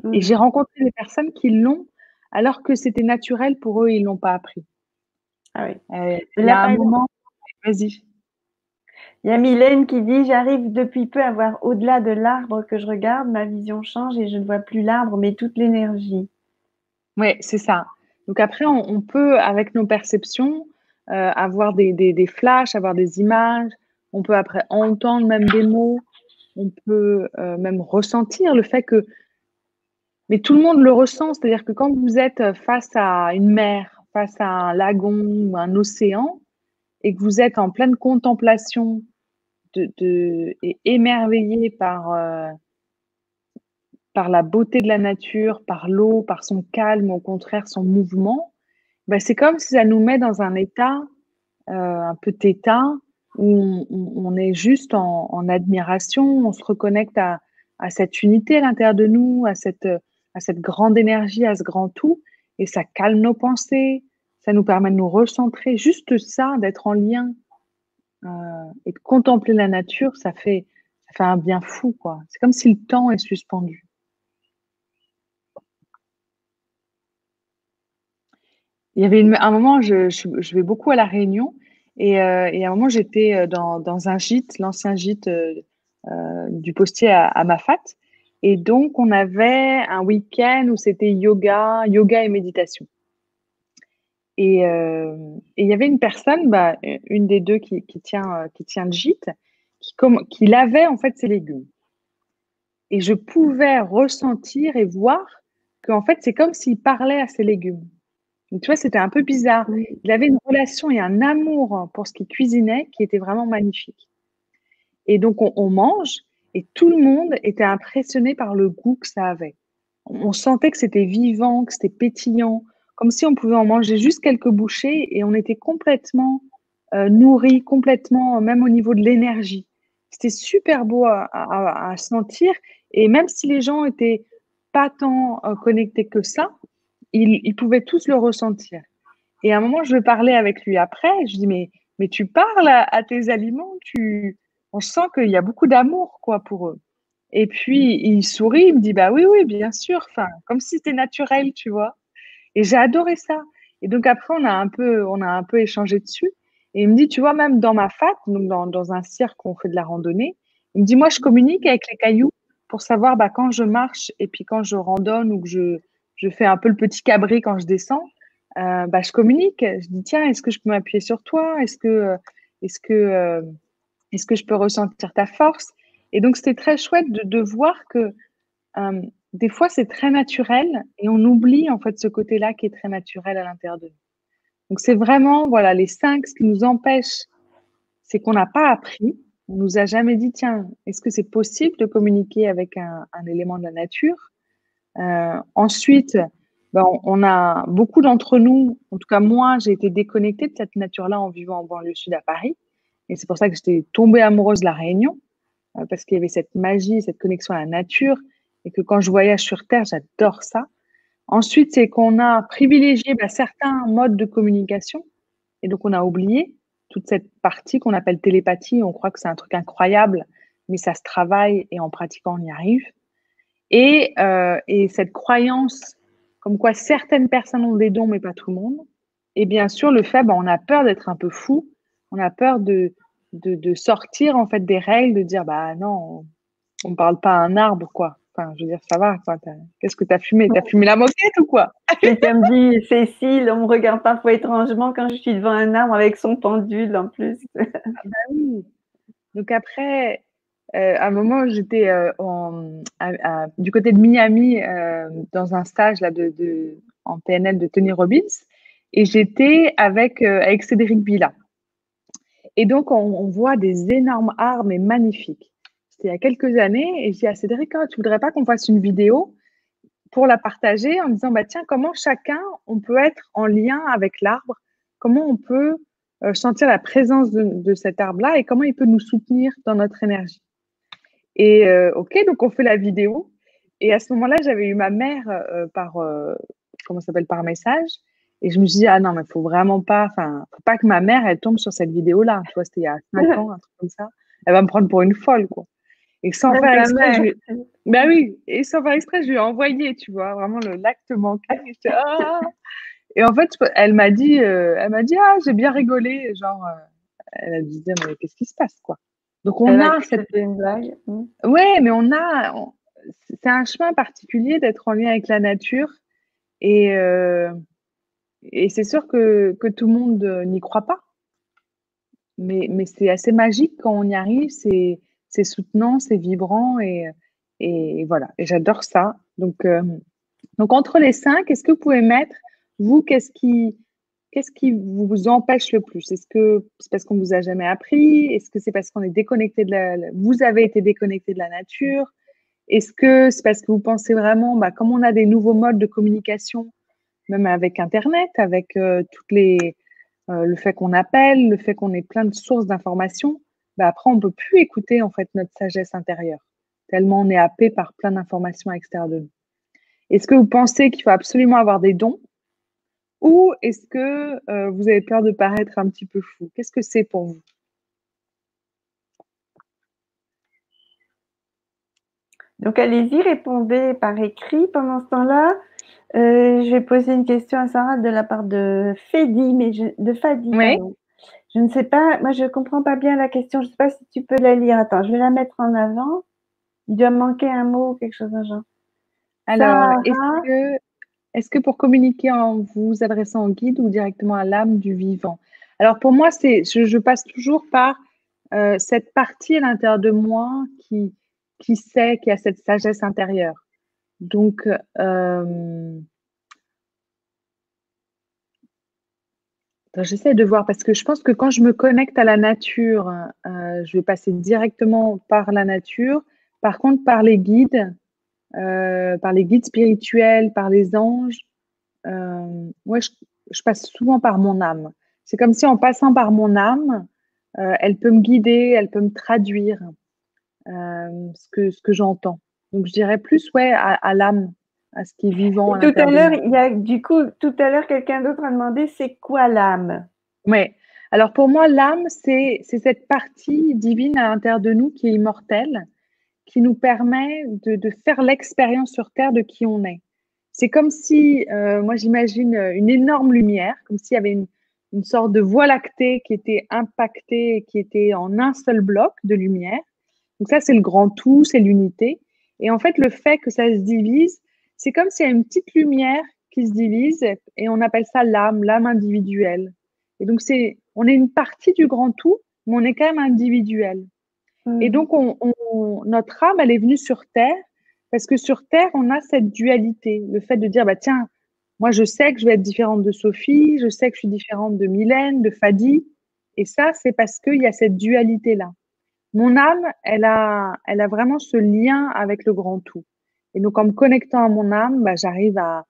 Mmh. Et j'ai rencontré des personnes qui l'ont alors que c'était naturel pour eux, ils ne l'ont pas appris. Ah oui. Euh, il y a un moment, vas-y. Il y a Mylène qui dit J'arrive depuis peu à voir au-delà de l'arbre que je regarde, ma vision change et je ne vois plus l'arbre, mais toute l'énergie. Oui, c'est ça. Donc après, on, peut, avec nos perceptions, euh, avoir des, des, des, flashs, avoir des images. On peut après entendre même des mots. On peut euh, même ressentir le fait que. Mais tout le monde le ressent, c'est-à-dire que quand vous êtes face à une mer, face à un lagon ou un océan et que vous êtes en pleine contemplation de, et émerveillé par, euh, par la beauté de la nature, par l'eau, par son calme, au contraire son mouvement, ben c'est comme si ça nous met dans un état euh, un peu téta où on, est juste en, en, admiration, on se reconnecte à, à cette unité à l'intérieur de nous, à cette, à cette grande énergie, à ce grand tout et ça calme nos pensées, ça nous permet de nous recentrer. Juste ça, d'être en lien euh, et de contempler la nature, ça fait, ça fait un bien fou, quoi. C'est comme si le temps est suspendu. Il y avait un moment, je, je, vais beaucoup à la Réunion et, euh, et à un moment, j'étais euh, dans, dans, un gîte, l'ancien gîte euh, du postier à, à Mafat. Et donc, on avait un week-end où c'était yoga, yoga et méditation. Et, euh, il y avait une personne, bah, une des deux qui, qui, tient, qui tient le gîte, qui, comme, qui lavait en fait ses légumes. et je pouvais ressentir et voir qu'en fait, c'est comme s'il parlait à ses légumes. Tu vois, c'était un peu bizarre. Il avait une relation et un amour pour ce qu'il cuisinait qui était vraiment magnifique. Et donc, on, mange et tout le monde était impressionné par le goût que ça avait. On sentait que c'était vivant, que c'était pétillant, comme si on pouvait en manger juste quelques bouchées et on était complètement euh, nourri, complètement, même au niveau de l'énergie. C'était super beau à, sentir. Et même si les gens étaient pas tant euh, connectés que ça, ils, pouvaient tous le ressentir. Et à un moment, je parlais avec lui après. Je dis mais mais tu parles à, tes aliments, tu, on sent qu'il y a beaucoup d'amour quoi pour eux. Et puis il sourit, il me dit bah oui oui bien sûr, enfin comme si c'était naturel, tu vois. Et j'ai adoré ça. Et donc après on a un peu on a un peu échangé dessus. Et il me dit, tu vois, même dans ma fat, donc dans, dans un cirque où on fait de la randonnée, il me dit, moi, je communique avec les cailloux pour savoir bah, quand je marche et puis quand je randonne ou que je, je fais un peu le petit cabri quand je descends, euh, bah, je communique. Je dis, tiens, est-ce que je peux m'appuyer sur toi? Est-ce que, euh, que je peux ressentir ta force? Et donc, c'était très chouette de, voir que euh, des fois, c'est très naturel et on oublie en fait ce côté-là qui est très naturel à l'intérieur de nous. Donc c'est vraiment voilà les cinq ce qui nous empêche, c'est qu'on n'a pas appris. On nous a jamais dit tiens est-ce que c'est possible de communiquer avec un, élément de la nature? Euh, ensuite, ben, on, a beaucoup d'entre nous, en tout cas moi, j'ai été déconnectée de cette nature-là en vivant en banlieue sud à Paris, et c'est pour ça que j'étais tombée amoureuse de la Réunion euh, parce qu'il y avait cette magie, cette connexion à la nature, et que quand je voyage sur Terre, j'adore ça. Ensuite, c'est qu'on a privilégié bah, certains modes de communication et donc on a oublié toute cette partie qu'on appelle télépathie. On croit que c'est un truc incroyable, mais ça se travaille et en pratiquant, on y arrive. Et, euh, et cette croyance comme quoi certaines personnes ont des dons, mais pas tout le monde. Et bien sûr, le fait, bah, on a peur d'être un peu fou, on a peur de, de, de, sortir en fait des règles, de dire bah non, on ne parle pas à un arbre, quoi. Enfin, je veux dire, ça va. Qu'est-ce que tu as fumé? Tu as fumé la moquette ou quoi? Et comme dit Cécile, on me regarde parfois étrangement quand je suis devant un arbre avec son pendule en plus. Ah bah oui. Donc après, euh, à un moment, j'étais euh, du côté de Miami euh, dans un stage là, de, en PNL de Tony Robbins et j'étais avec, avec Cédric Villa. Et donc, on, voit des énormes arbres et magnifiques. C'était il y a quelques années et j'ai dit à Cédric, oh, tu voudrais pas qu'on fasse une vidéo pour la partager en disant, bah, tiens, comment chacun, on peut être en lien avec l'arbre, comment on peut sentir la présence de, cet arbre-là et comment il peut nous soutenir dans notre énergie? Et euh, ok, donc on fait la vidéo. Et à ce moment-là, j'avais eu ma mère euh, par, comment s'appelle, par message. Et je me suis dit, ah non, mais il faut vraiment pas, enfin, faut pas que ma mère, elle tombe sur cette vidéo-là. Tu vois, c'était il y a 5 ans, un truc comme ça. Elle va me prendre pour une folle, quoi. Et sans faire exprès, je... ben oui, et sans faire exprès, je lui ai envoyé, tu vois, vraiment l'acte manqué. Ah. et en fait, elle m'a dit, euh, elle m'a dit, ah, j'ai bien rigolé, genre, euh, elle a dit, mais qu'est-ce qui se passe, quoi? Donc on a, cette une blague. Hmm. Ouais, mais on a, c'est un chemin particulier d'être en lien avec la nature, et euh, et c'est sûr que que tout le monde n'y croit pas, mais mais c'est assez magique quand on y arrive, c'est c'est soutenant, c'est vibrant et, et voilà. Et j'adore ça. Donc, euh, donc entre les cinq, est-ce que vous pouvez mettre, vous, qu'est-ce qui, qu'est-ce qui vous empêche le plus? Est-ce que c'est parce qu'on vous a jamais appris? Est-ce que c'est parce qu'on est déconnecté de la, vous avez été déconnecté de la nature? Est-ce que c'est parce que vous pensez vraiment, bah, comme on a des nouveaux modes de communication, même avec Internet, avec euh, toutes les, euh, le fait qu'on appelle, le fait qu'on ait plein de sources d'informations, bah, après, on peut plus écouter en fait notre sagesse intérieure, tellement on est happé par plein d'informations extérieures de nous. Est-ce que vous pensez qu'il faut absolument avoir des dons? Ou est-ce que euh, vous avez peur de paraître un petit peu fou? Qu'est-ce que c'est pour vous? Donc allez-y, répondez par écrit. Pendant ce temps-là, euh, je vais poser une question à Sarah de la part de Fedi, mais de Fadi. Oui. Je ne sais pas, moi je ne comprends pas bien la question. Je ne sais pas si tu peux la lire. Attends, je vais la mettre en avant. Il doit manquer un mot ou quelque chose de genre. Alors, est-ce que, pour communiquer en vous adressant au guide ou directement à l'âme du vivant? Alors pour moi, c'est, je, passe toujours par euh, cette partie à l'intérieur de moi qui, qui sait, qui a cette sagesse intérieure. Donc, euh, j'essaie de voir parce que je pense que quand je me connecte à la nature, euh, je vais passer directement par la nature. Par contre, par les guides, euh, par les guides spirituels, par les anges, moi, je, passe souvent par mon âme. C'est comme si en passant par mon âme, elle peut me guider, elle peut me traduire ce que, ce que j'entends. Donc, je dirais plus, ouais, à, l'âme, à ce qui est vivant. tout à l'heure, il y a, du coup, tout à l'heure, quelqu'un d'autre a demandé c'est quoi l'âme? Oui. Alors, pour moi, l'âme, c'est cette partie divine à l'intérieur de nous qui est immortelle, qui nous permet de, de faire l'expérience sur Terre de qui on est. C'est comme si, euh, moi, j'imagine une énorme lumière, comme s'il y avait une, une sorte de voie lactée qui était impactée, qui était en un seul bloc de lumière. Donc ça, c'est le grand tout, c'est l'unité. Et en fait, le fait que ça se divise, c'est comme s'il y a une petite lumière qui se divise et on appelle ça l'âme, l'âme individuelle. Et donc, c'est, on est une partie du grand tout, mais on est quand même individuel. Et donc, on, notre âme, elle est venue sur Terre parce que sur Terre, on a cette dualité. Le fait de dire, bah, tiens, moi, je sais que je vais être différente de Sophie, je sais que je suis différente de Mylène, de Fadi. Et ça, c'est parce qu'il y a cette dualité-là mon âme, elle a, elle a vraiment ce lien avec le grand tout. Et donc, en me connectant à mon âme, bah, j'arrive à,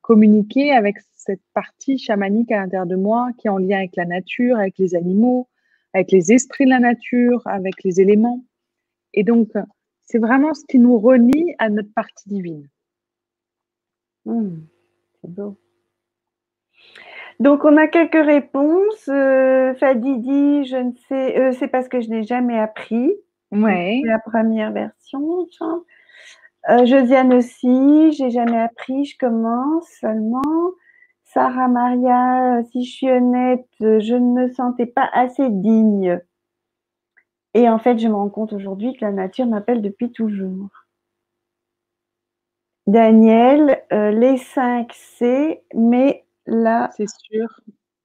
communiquer avec cette partie chamanique à l'intérieur de moi qui est en lien avec la nature, avec les animaux, avec les esprits de la nature, avec les éléments. Et donc, c'est vraiment ce qui nous relie à notre partie divine. Mmh, c'est beau. Donc, on a quelques réponses. Euh, Fadidi, je ne sais, euh, c'est parce que je n'ai jamais appris. Ouais. La première version. Euh, Josiane aussi, j'ai jamais appris, je commence seulement. Sarah Maria, si je suis honnête, je ne me sentais pas assez digne. Et en fait, je me rends compte aujourd'hui que la nature m'appelle depuis toujours. Daniel, les 5 C, mais Là. C'est sûr.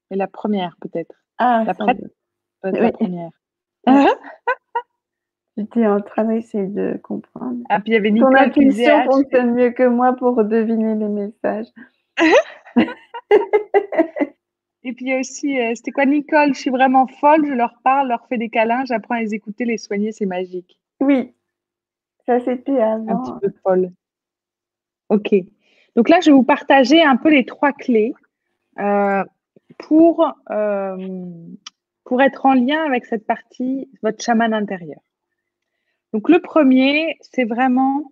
Et la première, peut-être. Ah, la prête La première. J'étais en train d'essayer de comprendre. Ah, puis il y avait Nicole Ton intuition ah, fonctionne mieux que moi pour deviner les messages. Et puis il y a aussi, euh, c'était quoi Nicole? Je suis vraiment folle, je leur parle, leur fais des câlins, j'apprends à les écouter, les soigner, c'est magique. Oui, ça c'était avant. Un petit peu folle. Ok. Donc là, je vais vous partager un peu les trois clés euh, pour, euh, pour être en lien avec cette partie, votre chaman intérieur. Donc le premier, c'est vraiment,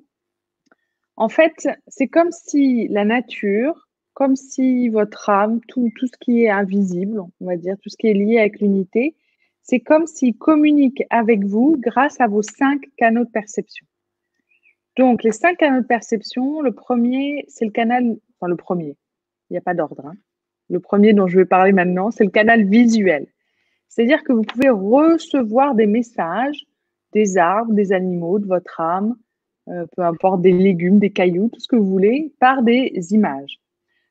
en fait, c'est comme si la nature, comme si votre âme, tout, ce qui est invisible, on va dire, tout ce qui est lié avec l'unité, c'est comme s'il communique avec vous grâce à vos cinq canaux de perception. Donc, les cinq canaux de perception, le premier, c'est le canal, enfin le premier, il n'y a pas d'ordre, hein. Le premier dont je vais parler maintenant, c'est le canal visuel. C'est-à-dire que vous pouvez recevoir des messages des arbres, des animaux, de votre âme, euh, peu importe des légumes, des cailloux, tout ce que vous voulez, par des images.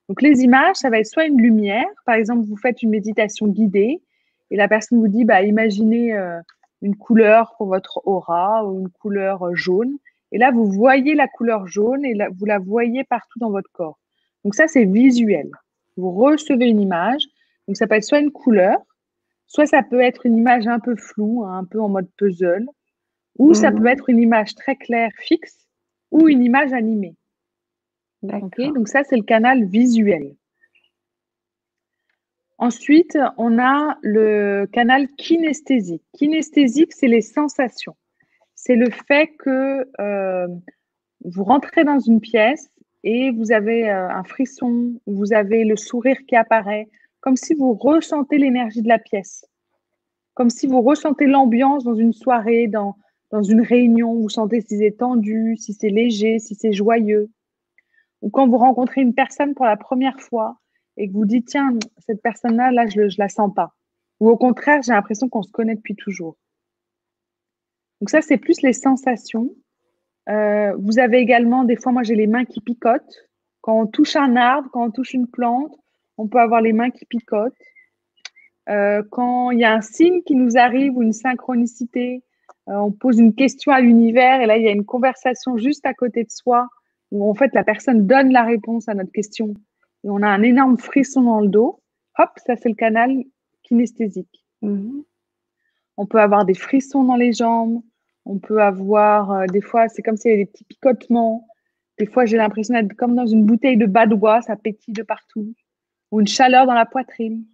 Donc les images, ça va être soit une lumière, par exemple, vous faites une méditation guidée et la personne vous dit, bah, imaginez euh, une couleur pour votre aura ou une couleur euh, jaune. Et là, vous voyez la couleur jaune et vous la voyez partout dans votre corps. Donc ça, c'est visuel vous recevez une image. Donc, ça peut être soit une couleur, soit ça peut être une image un peu floue, hein, un peu en mode puzzle, ou ça peut mhm. être une image très claire, fixe, ou une image animée. Donc, ça, c'est le canal visuel. Ensuite, on a le canal kinesthésique. Kinesthésique, c'est les sensations. C'est le fait que euh, vous rentrez dans une pièce et vous avez euh, un frisson, vous avez le sourire qui apparaît, comme si vous ressentez l'énergie de la pièce, comme si vous ressentez l'ambiance dans une soirée, dans, dans une réunion, vous sentez si c'est tendu, si c'est léger, si c'est joyeux. Ou quand vous rencontrez une personne pour la première fois et que vous dites, tiens, cette personne-là, là, je ne la sens pas. Ou au contraire, j'ai l'impression qu'on se connaît depuis toujours. Donc ça, c'est plus les sensations. Euh, vous avez également, des fois, moi j'ai les mains qui picotent. Quand on touche un arbre, quand on touche une plante, on peut avoir les mains qui picotent. Euh, quand il y a un signe qui nous arrive ou une synchronicité, on pose une question à l'univers et là, il y a une conversation juste à côté de soi où en fait la personne donne la réponse à notre question et on a un énorme frisson dans le dos. Hop, ça c'est le canal kinesthésique. Mhm. On peut avoir des frissons dans les jambes, on peut avoir euh, des fois, c'est comme s'il y avait des petits picotements. Des fois, j'ai l'impression d'être comme dans une bouteille de badois, ça pétille de partout, ou une chaleur dans la poitrine.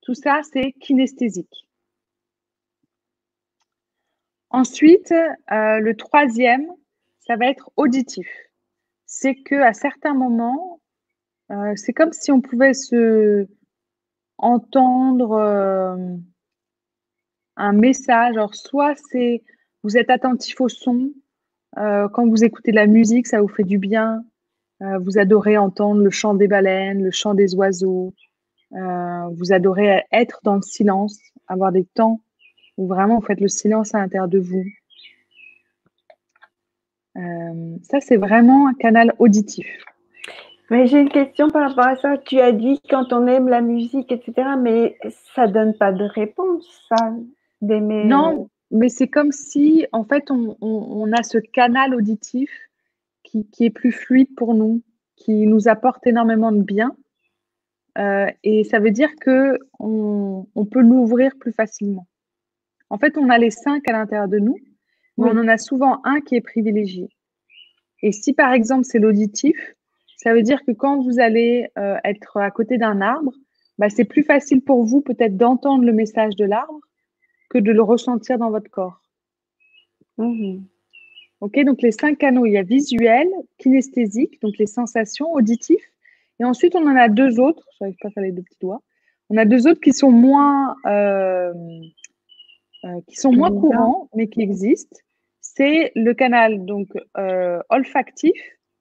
Tout ça, c'est kinesthésique. Ensuite, euh, le troisième, ça va être auditif. C'est que à certains moments, euh, c'est comme si on pouvait se entendre euh, un message. Alors, soit c'est vous êtes attentif au son, quand vous écoutez de la musique, ça vous fait du bien. vous adorez entendre le chant des baleines, le chant des oiseaux. vous adorez être dans le silence, avoir des temps où vraiment vous faites le silence à l'intérieur de vous. Euh, ça, c'est vraiment un canal auditif. Mais j'ai une question par rapport à ça. Tu as dit quand on aime la musique, etc., mais ça donne pas de réponse, ça, d'aimer. Non, mais c'est comme si, en fait, on, a ce canal auditif qui, est plus fluide pour nous, qui nous apporte énormément de bien. Euh, et ça veut dire que on, on peut l'ouvrir plus facilement. En fait, on a les cinq à l'intérieur de nous, mais on en a souvent un qui est privilégié. Et si par exemple c'est l'auditif, ça veut dire que quand vous allez euh, être à côté d'un arbre, bah, c'est plus facile pour vous peut-être d'entendre le message de l'arbre que de le ressentir dans votre corps. Mmh. Ok, donc les cinq canaux, il y a visuel, kinesthésique, donc les sensations, auditifs, et ensuite on en a deux autres, je n'arrive pas à faire les deux petits doigts, on a deux autres qui sont moins, euh, euh, qui sont moins courants, mais qui existent, c'est le canal donc euh, olfactif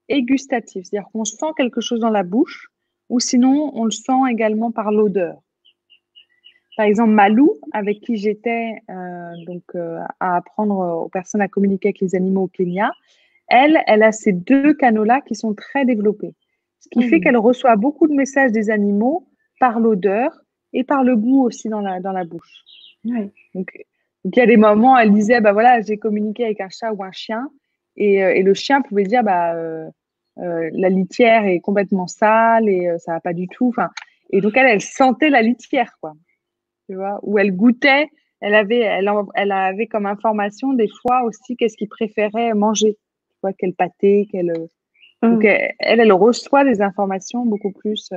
et gustatif. C'est-à-dire qu'on sent quelque chose dans la bouche, ou sinon on le sent également par l'odeur. Par exemple, Malou, avec qui j'étais euh, donc à apprendre aux personnes à communiquer avec les animaux au Kenya, elle, elle a ces deux canaux-là qui sont très développés. Ce qui fait mmh. qu'elle reçoit beaucoup de messages des animaux par l'odeur et par le goût aussi dans la, dans la bouche. Donc, donc, il y a des moments, elle disait, bah voilà, j'ai communiqué avec un chat ou un chien, et, euh, et le chien pouvait dire, bah, euh, euh, la litière est complètement sale et ça va pas du tout. Enfin, et donc elle, elle sentait la litière, quoi. Tu vois, ou elle goûtait, elle avait, elle, elle avait comme information des fois aussi qu'est-ce qu'il préférait manger. Tu vois, quel pâté, quel. Donc mmh. elle, elle reçoit des informations beaucoup plus.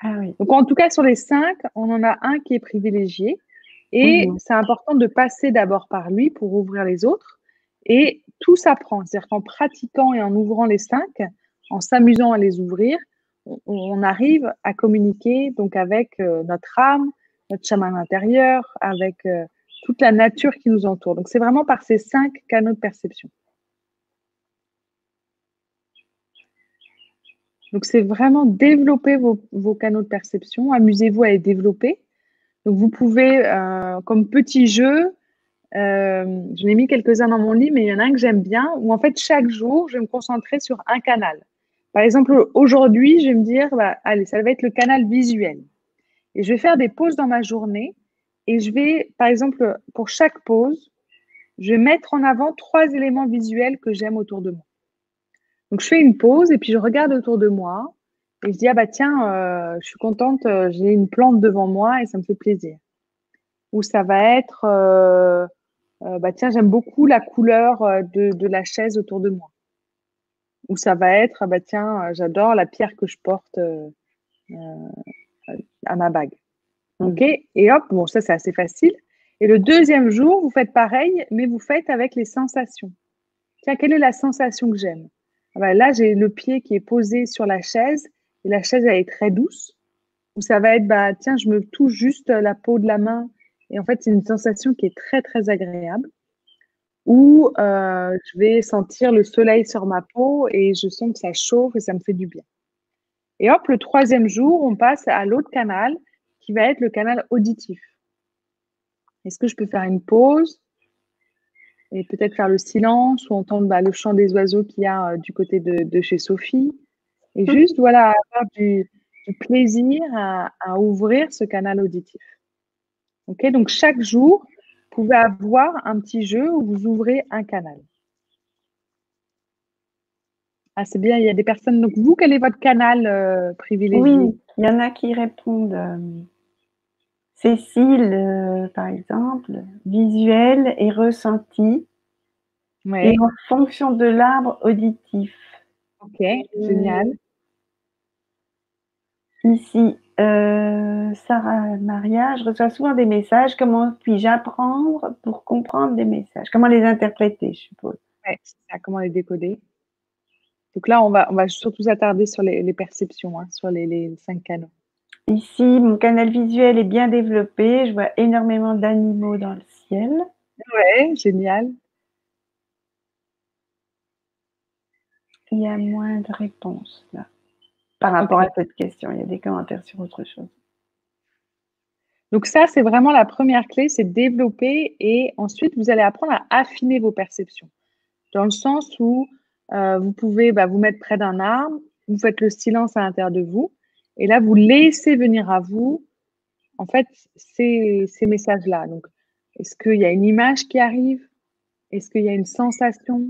Ah oui. Donc en tout cas sur les cinq, on en a un qui est privilégié. Et c'est important de passer d'abord par lui pour ouvrir les autres. Et tout s'apprend. C'est-à-dire qu'en pratiquant et en ouvrant les cinq, en s'amusant à les ouvrir, on, arrive à communiquer donc avec euh, notre âme, notre chaman intérieur, avec euh, toute la nature qui nous entoure. Donc c'est vraiment par ces cinq canaux de perception. Donc c'est vraiment développer vos canaux de perception, amusez-vous à les développer. Donc, vous pouvez, euh, comme petit jeu, euh, je l'ai mis quelques-uns dans mon lit, mais il y en a un que j'aime bien, où en fait, chaque jour, je vais me concentrer sur un canal. Par exemple, aujourd'hui, je vais me dire, bah, allez, ça va être le canal visuel. Et je vais faire des pauses dans ma journée. Et je vais, par exemple, pour chaque pause, je vais mettre en avant trois éléments visuels que j'aime autour de moi. Donc, je fais une pause et puis je regarde autour de moi et je dis, ah bah tiens, euh, je suis contente, euh, j'ai une plante devant moi et ça me fait plaisir. Ou ça va être, euh, bah tiens, j'aime beaucoup la couleur de, la chaise autour de moi. Ou ça va être, ah bah tiens, j'adore la pierre que je porte à ma bague. OK Et hop, bon, ça c'est assez facile. Et le deuxième jour, vous faites pareil, mais vous faites avec les sensations. Tiens, quelle est la sensation que j'aime? Ah bah Là, j'ai le pied qui est posé sur la chaise et la chaise, elle est très douce. Ou ça va être, bah, tiens, je me touche juste la peau de la main. Et en fait, c'est une sensation qui est très, très agréable. Ou euh, je vais sentir le soleil sur ma peau et je sens que ça chauffe et ça me fait du bien. Et hop, le troisième jour, on passe à l'autre canal qui va être le canal auditif. Est-ce que je peux faire une pause et peut-être faire le silence ou entendre bah, le chant des oiseaux qu'il y a euh, du côté de, chez Sophie? Et juste, voilà, avoir du, plaisir à, ouvrir ce canal auditif. OK Donc, chaque jour, pouvez avoir un petit jeu où vous ouvrez un canal. Ah, c'est bien, il y a des personnes. Donc, vous, quel est votre canal euh, privilégié? Oui, il y en a qui répondent. Euh, Cécile, euh, par exemple, visuel et ressenti. Et en fonction de l'arbre auditif. Ok, génial. Ici, Sarah Maria, je reçois souvent des messages. Comment puis-je apprendre pour comprendre des messages? Comment les interpréter, je suppose? Oui, c'est ça, comment les décoder? Donc là, on va, on va surtout s'attarder sur les, perceptions, hein, sur les, cinq canaux. Ici, mon canal visuel est bien développé. Je vois énormément d'animaux dans le ciel. Ouais, génial. Il y a moins de réponses là par rapport à cette question. Il y a des commentaires sur autre chose. Donc ça, c'est vraiment la première clé, c'est développer et ensuite, vous allez apprendre à affiner vos perceptions. Dans le sens où euh, vous pouvez bah, vous mettre près d'un arbre, vous faites le silence à l'intérieur de vous, et là, vous laissez venir à vous, en fait, ces, ces messages-là. Donc, est-ce qu'il y a une image qui arrive? Est-ce qu'il y a une sensation?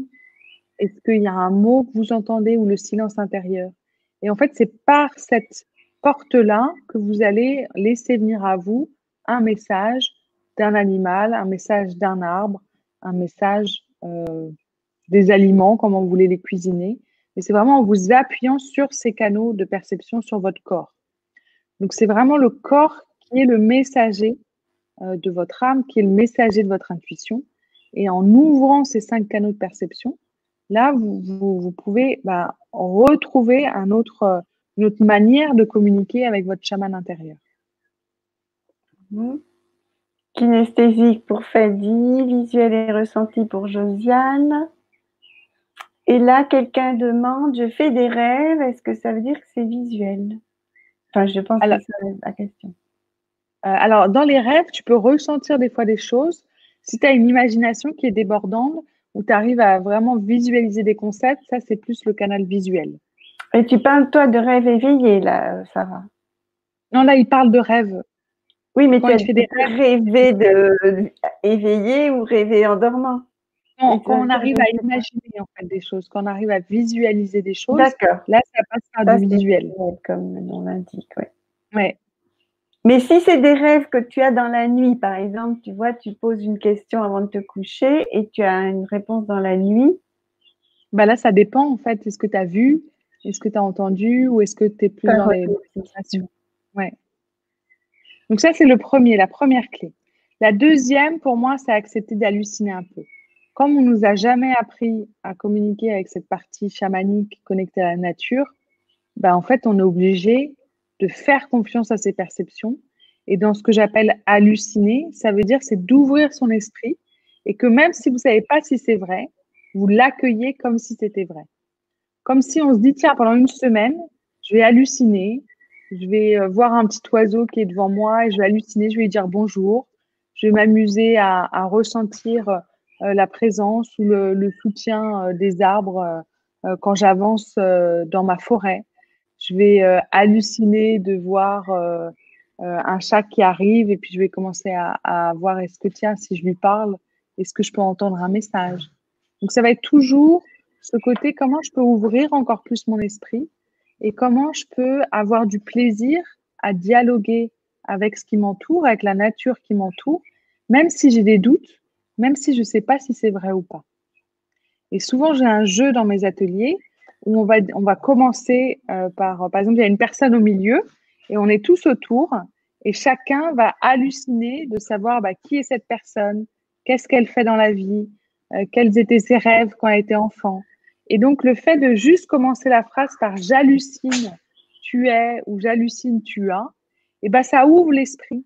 Est-ce qu'il y a un mot que vous entendez ou le silence intérieur? Et en fait, c'est par cette porte-là que vous allez laisser venir à vous un message d'un animal, un message d'un arbre, un message euh, des aliments, comment vous voulez les cuisiner. Et c'est vraiment en vous appuyant sur ces canaux de perception sur votre corps. Donc c'est vraiment le corps qui est le messager euh, de votre âme, qui est le messager de votre intuition. Et en ouvrant ces cinq canaux de perception, là, vous, vous, pouvez bah, retrouver un autre, une autre manière de communiquer avec votre chaman intérieur. Mmh. Kinesthésique pour Fadi, visuel et ressenti pour Josiane. Et là, quelqu'un demande, je fais des rêves, est-ce que ça veut dire que c'est visuel? Enfin, je pense alors, que c'est la question. Euh, alors, dans les rêves, tu peux ressentir des fois des choses. Si tu as une imagination qui est débordante, où tu arrives à vraiment visualiser des concepts, ça, c'est plus le canal visuel. Et tu parles, toi, de rêve éveillé, là, Sarah Non, là, il parle de rêve. Oui, mais tu as fait des rêves rêver de éveillé ou rêver en dormant quand, on arrive à imaginer en fait des choses, quand on arrive à visualiser des choses, là ça passe par du visuel. Comme on l'indique, ouais. ouais. Mais si c'est des rêves que tu as dans la nuit, par exemple, tu vois, tu poses une question avant de te coucher et tu as une réponse dans la nuit. Bah là, ça dépend en fait. Est-ce que tu as vu? Est-ce que tu as entendu? Ou est-ce que tu es plus dans les sensations Ouais. Donc ça, c'est le premier, la première clé. La deuxième, pour moi, c'est accepter d'halluciner un peu comme on nous a jamais appris à communiquer avec cette partie chamanique connectée à la nature, ben en fait, on est obligé de faire confiance à ses perceptions. Et dans ce que j'appelle halluciner, ça veut dire c'est d'ouvrir son esprit et que même si vous savez pas si c'est vrai, vous l'accueillez comme si c'était vrai. Comme si on se dit, tiens, pendant une semaine, je vais halluciner, je vais euh, voir un petit oiseau qui est devant moi et je vais halluciner, je vais lui dire bonjour, je vais m'amuser à, ressentir euh, la présence ou le, soutien euh, des arbres quand j'avance dans ma forêt. Je vais halluciner de voir un chat qui arrive et puis je vais commencer à, voir est-ce que tiens, si je lui parle, est-ce que je peux entendre un message? Donc ça va être toujours ce côté comment je peux ouvrir encore plus mon esprit et comment je peux avoir du plaisir à dialoguer avec ce qui m'entoure, avec la nature qui m'entoure, même si j'ai des doutes, même si je ne sais pas si c'est vrai ou pas. Et souvent, j'ai un jeu dans mes ateliers où on va, on va commencer euh, par, par exemple, il y a une personne au milieu et on est tous autour et chacun va halluciner de savoir bah, qui est cette personne, qu'est-ce qu'elle fait dans la vie, euh, quels étaient ses rêves quand elle était enfant. Et donc, le fait de juste commencer la phrase par j'hallucine, tu es ou j'hallucine, tu as, et ben, ça ouvre l'esprit.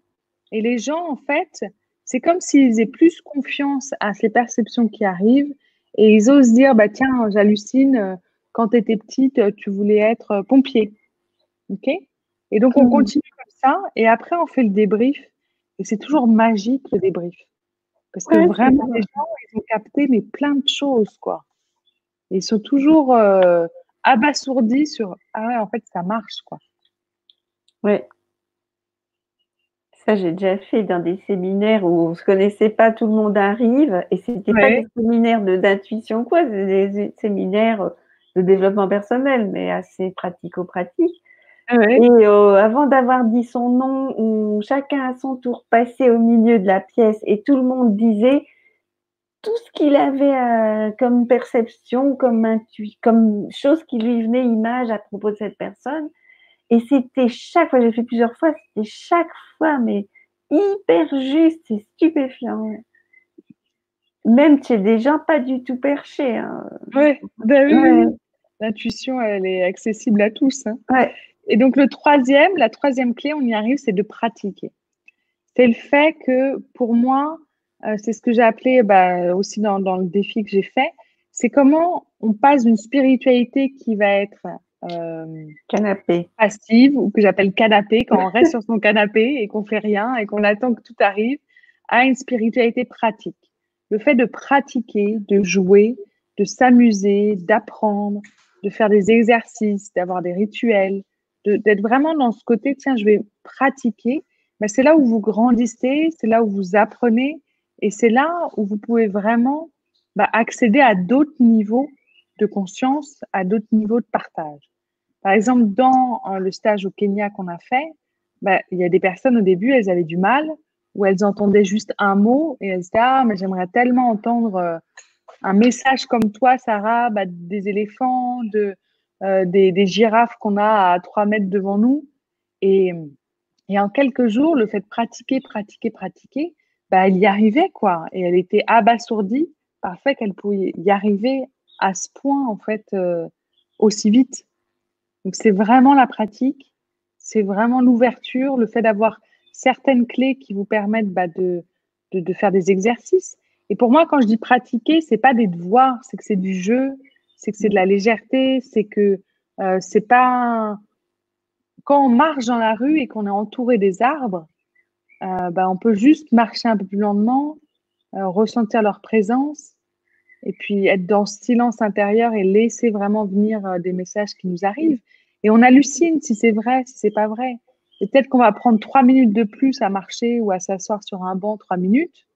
Et les gens, en fait, c'est comme s'ils aient plus confiance à ces perceptions qui arrivent et ils osent dire bah tiens, j'hallucine, euh, quand tu étais petite, euh, tu voulais être euh, pompier. OK? Et donc on mmh. continue comme ça et après on fait le débrief et c'est toujours magique le débrief. Parce que vraiment les gens ils ont capté mais plein de choses quoi. ils sont toujours abasourdis sur ah ouais en fait ça marche quoi. Ouais, Ça, j'ai déjà fait dans des séminaires où on ne se connaissait pas, tout le monde arrive, et ce n'était pas des séminaires d'intuition, quoi, c'était des séminaires de développement personnel, mais assez pratico-pratique. Ah et euh, avant d'avoir dit son nom, chacun à son tour passait au milieu de la pièce et tout le monde disait tout ce qu'il avait euh, comme perception, comme, intuition, comme chose qui lui venait image à propos de cette personne. Et c'était chaque fois, j'ai fait plusieurs fois, c'était chaque fois, mais hyper juste et stupéfiant. Même chez des gens pas du tout perchés. Hein. Ouais, bah oui, L'intuition, elle est accessible à tous. Hein. Ouais. Et donc, le troisième, la troisième clé, on y arrive, c'est de pratiquer. C'est le fait que, pour moi, euh, c'est ce que j'ai appelé bah, aussi dans, dans, le défi que j'ai fait, c'est comment on passe d'une spiritualité qui va être euh, canapé. passive, ou que j'appelle canapé, quand on reste sur son canapé et qu'on fait rien et qu'on attend que tout arrive, à une spiritualité pratique. Le fait de pratiquer, de jouer, de s'amuser, d'apprendre, de faire des exercices, d'avoir des rituels, d'être vraiment dans ce côté, tiens, je vais pratiquer, mais c'est là où vous grandissez, c'est là où vous apprenez, et c'est là où vous pouvez vraiment bah, accéder à d'autres niveaux de conscience, à d'autres niveaux de partage. Par exemple, dans euh, le stage au Kenya qu'on a fait, bah, il y a des personnes au début, elles avaient du mal, où elles entendaient juste un mot et elles disaient Ah, mais j'aimerais tellement entendre euh, un message comme toi, Sarah, bah, des éléphants, de, euh, des, girafes qu'on a à 3 mètres devant nous. Et, et, en quelques jours, le fait de pratiquer, pratiquer, pratiquer, bah, elle y arrivait, quoi. Et elle était abasourdie par le fait qu'elle pouvait y arriver à ce point, en fait, euh, aussi vite. Donc, c'est vraiment la pratique, c'est vraiment l'ouverture, le fait d'avoir certaines clés qui vous permettent bah, de, de, faire des exercices. Et pour moi, quand je dis pratiquer, c'est pas des devoirs, c'est que c'est du jeu, c'est que c'est de la légèreté, c'est que euh, c'est pas quand on marche dans la rue et qu'on est entouré des arbres, euh, bah, on peut juste marcher un peu plus lentement, euh, ressentir leur présence et puis être dans ce silence intérieur et laisser vraiment venir des messages qui nous arrivent. Et on hallucine si c'est vrai, si c'est pas vrai. Et peut-être qu'on va prendre trois minutes de plus à marcher ou à s'asseoir sur un banc trois minutes.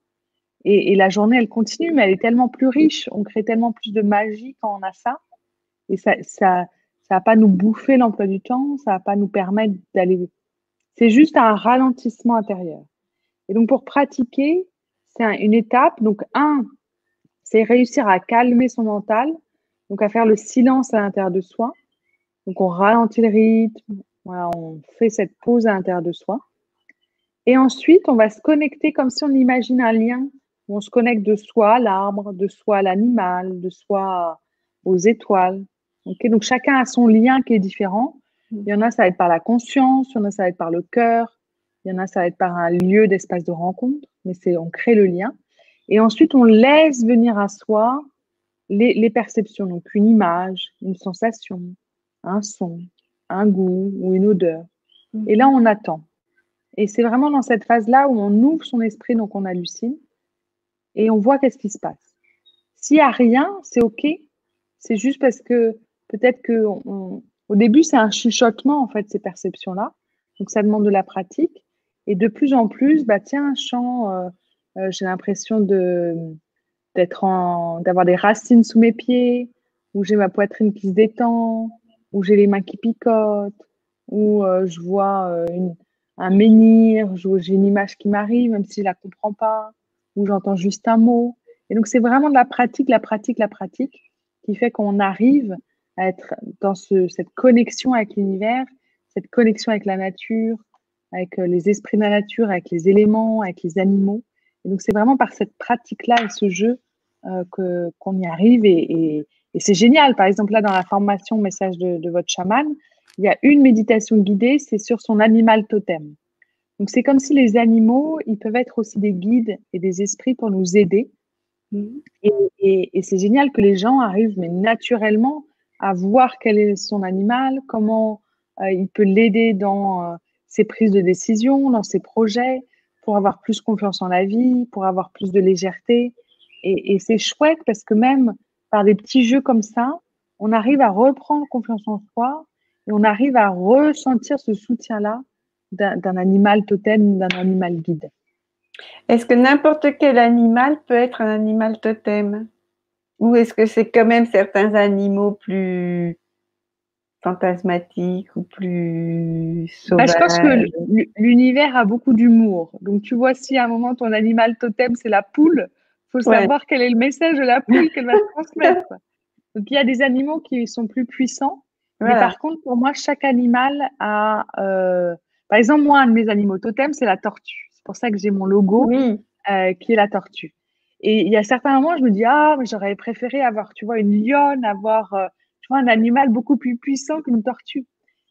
Et, la journée, elle continue, mais elle est tellement plus riche. On crée tellement plus de magie quand on a ça. Et ça, ça, ça va pas nous bouffer l'emploi du temps. Ça va pas nous permettre d'aller. C'est juste un ralentissement intérieur. Et donc, pour pratiquer, c'est une étape. Donc, un, c'est réussir à calmer son mental. Donc, à faire le silence à l'intérieur de soi. Donc, on ralentit le rythme. Voilà, on fait cette pause à l'intérieur de soi. Et ensuite, on va se connecter comme si on imagine un lien on se connecte de soi à l'arbre, de soi à l'animal, de soi aux étoiles. Donc chacun a son lien qui est différent. Il y en a, ça va être par la conscience, il y en a, ça va être par le cœur, il y en a, ça va être par un lieu d'espace de rencontre, mais c'est on crée le lien. Et ensuite, on laisse venir à soi les, les perceptions, donc une image, une sensation, un son, un goût ou une odeur. Et là, on attend. Et c'est vraiment dans cette phase-là où on ouvre son esprit, donc on hallucine et on voit qu'est-ce qui se passe. S'il n'y a rien, c'est OK. C'est juste parce que peut-être que au début, c'est un chuchotement, en fait, ces perceptions-là. Donc, ça demande de la pratique. Et de plus en plus, bah, tiens, un chant, euh, euh, j'ai l'impression de, d'être en, d'avoir des racines sous mes pieds, ou j'ai ma poitrine qui se détend, ou j'ai les mains qui picotent, ou euh, je vois un menhir, j'ai une image qui m'arrive, même si je ne la comprends pas où j'entends juste un mot. Et donc, c'est vraiment de la pratique, la pratique, la pratique qui fait qu'on arrive à être dans cette connexion avec l'univers, cette connexion avec la nature, avec euh, les esprits de la nature, avec les éléments, avec les animaux. Et donc, c'est vraiment par cette pratique-là et ce jeu euh, qu'on y arrive. Et, c'est génial. Par exemple, là, dans la formation message de, de votre chaman, il y a une méditation guidée, c'est sur son animal totem. Donc c'est comme si les animaux, ils peuvent être aussi des guides et des esprits pour nous aider. Mmh. Et, c'est génial que les gens arrivent, mais naturellement, à voir quel est son animal, comment euh, il peut l'aider dans euh, ses prises de décision, dans ses projets, pour avoir plus confiance en la vie, pour avoir plus de légèreté. Et, et c'est chouette parce que même par des petits jeux comme ça, on arrive à reprendre confiance en soi et on arrive à ressentir ce soutien-là d'un animal totem, d'un animal guide. Est-ce que n'importe quel animal peut être un animal totem? Ou est-ce que c'est quand même certains animaux plus fantasmatiques ou plus sauvages? Bah, Je pense que l'univers a beaucoup d'humour. Donc tu vois, si à un moment ton animal totem c'est la poule, faut savoir quel est le message de la poule qu'elle va transmettre. Donc il y a des animaux qui sont plus puissants. Mais par contre, pour moi, chaque animal a... Euh, par exemple, moi, un de mes animaux totems, c'est la tortue. C'est pour ça que j'ai mon logo euh, qui est la tortue. Et il y a certains moments, je me dis, ah, j'aurais préféré avoir, tu vois, une lionne, avoir, euh, tu vois, un animal beaucoup plus puissant qu'une tortue.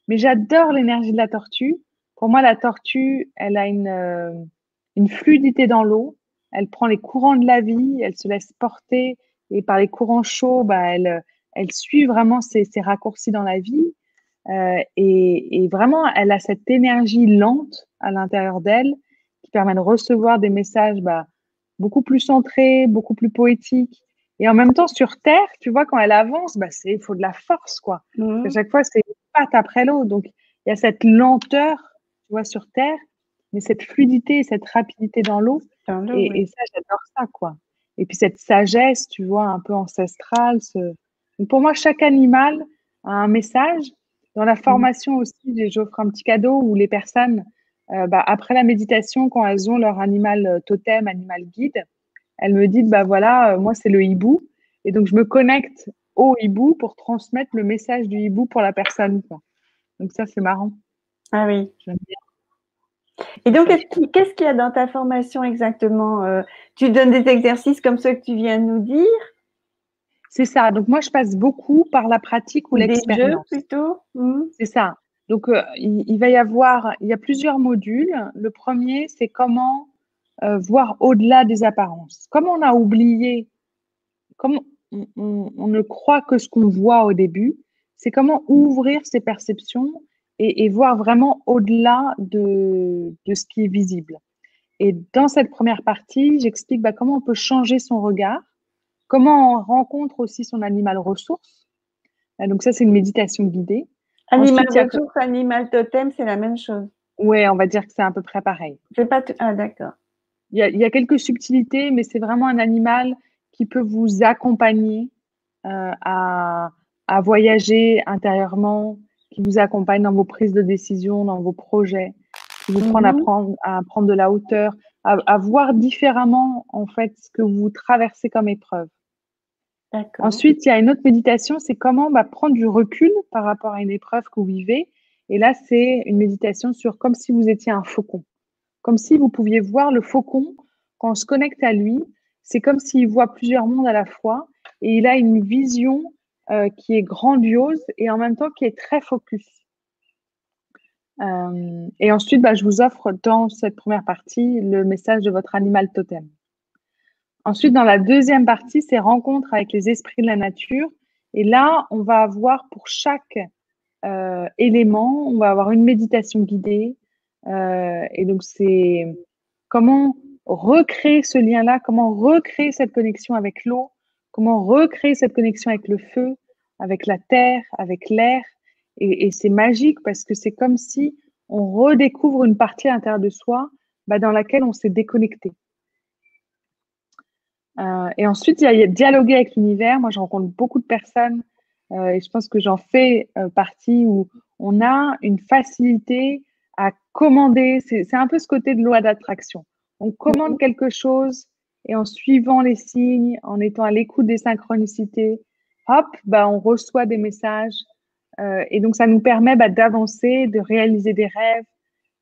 Mais j'adore l'énergie de la tortue. Pour moi, la tortue, elle a une, une fluidité dans l'eau. Elle prend les courants de la vie, elle se laisse porter. Et par les courants chauds, bah, elle, elle suit vraiment ses, ses raccourcis dans la vie. Euh, et, et, vraiment, elle a cette énergie lente à l'intérieur d'elle qui permet de recevoir des messages bah, beaucoup plus centrés, beaucoup plus poétiques. Et en même temps, sur Terre, tu vois, quand elle avance, bah, il faut de la force, quoi. Mmh. À chaque fois, c'est une patte après l'autre. Donc, il y a cette lenteur, tu vois, sur Terre, mais cette fluidité, cette rapidité dans l'eau. Et, ça, j'adore ça, quoi. Et puis cette sagesse, tu vois, un peu ancestrale. Ce... pour moi, chaque animal a un message. Dans la mmh. formation aussi, j'offre un petit cadeau où les personnes euh, bah, après la méditation, quand elles ont leur animal euh, totem, animal guide, elles me disent, bah voilà, euh, moi c'est le hibou. Et donc je me connecte au hibou pour transmettre le message du hibou pour la personne. Donc ça, c'est marrant. Ah oui. Et donc, qu'est-ce qu'il y a dans ta formation exactement Tu donnes des exercices comme ceux que tu viens de nous dire? C'est ça. Donc, moi, je passe beaucoup par la pratique ou l'expérience. plutôt? Mmh. C'est ça. Donc, euh, il, va y avoir, il y a plusieurs modules. Le premier, c'est comment euh, voir au-delà des apparences. Comme on a oublié, comme on, ne croit que ce qu'on voit au début, c'est comment ouvrir ses perceptions et, voir vraiment au-delà de, ce qui est visible. Et dans cette première partie, j'explique bah, comment on peut changer son regard, comment on rencontre aussi son animal ressource. Donc ça, c'est une méditation guidée. Animal ressource, animal totem, c'est la même chose. Oui, on va dire que c'est à peu près pareil. Ah, d'accord. Il y, a, quelques subtilités, mais c'est vraiment un animal qui peut vous accompagner euh, à, voyager intérieurement, qui vous accompagne dans vos prises de décision, dans vos projets, qui vous prend à, mhm. prendre, à prendre de la hauteur, à, à, voir différemment en fait ce que vous traversez comme épreuve. Ensuite, il y a une autre méditation, c'est comment bah, prendre du recul par rapport à une épreuve que vous vivez. Et là, c'est une méditation sur comme si vous étiez un faucon. Comme si vous pouviez voir le faucon quand on se connecte à lui. C'est comme s'il voit plusieurs mondes à la fois et il a une vision euh, qui est grandiose et en même temps qui est très focus. Euh, et ensuite, bah, je vous offre dans cette première partie le message de votre animal totem. Ensuite, dans la deuxième partie, c'est rencontre avec les esprits de la nature. Et là, on va avoir pour chaque euh, élément, on va avoir une méditation guidée. Et donc, c'est comment recréer ce lien-là, comment recréer cette connexion avec l'eau, comment recréer cette connexion avec le feu, avec la terre, avec l'air. Et, c'est magique parce que c'est comme si on redécouvre une partie à l'intérieur de soi bah, dans laquelle on s'est déconnecté. Euh, et ensuite, il y, a, dialoguer avec l'univers. Moi, je rencontre beaucoup de personnes euh, et je pense que j'en fais euh, partie où on a une facilité à commander. C'est un peu ce côté de loi d'attraction. On commande quelque chose et en suivant les signes, en étant à l'écoute des synchronicités, hop, bah, on reçoit des messages. et donc, ça nous permet bah, d'avancer, de réaliser des rêves.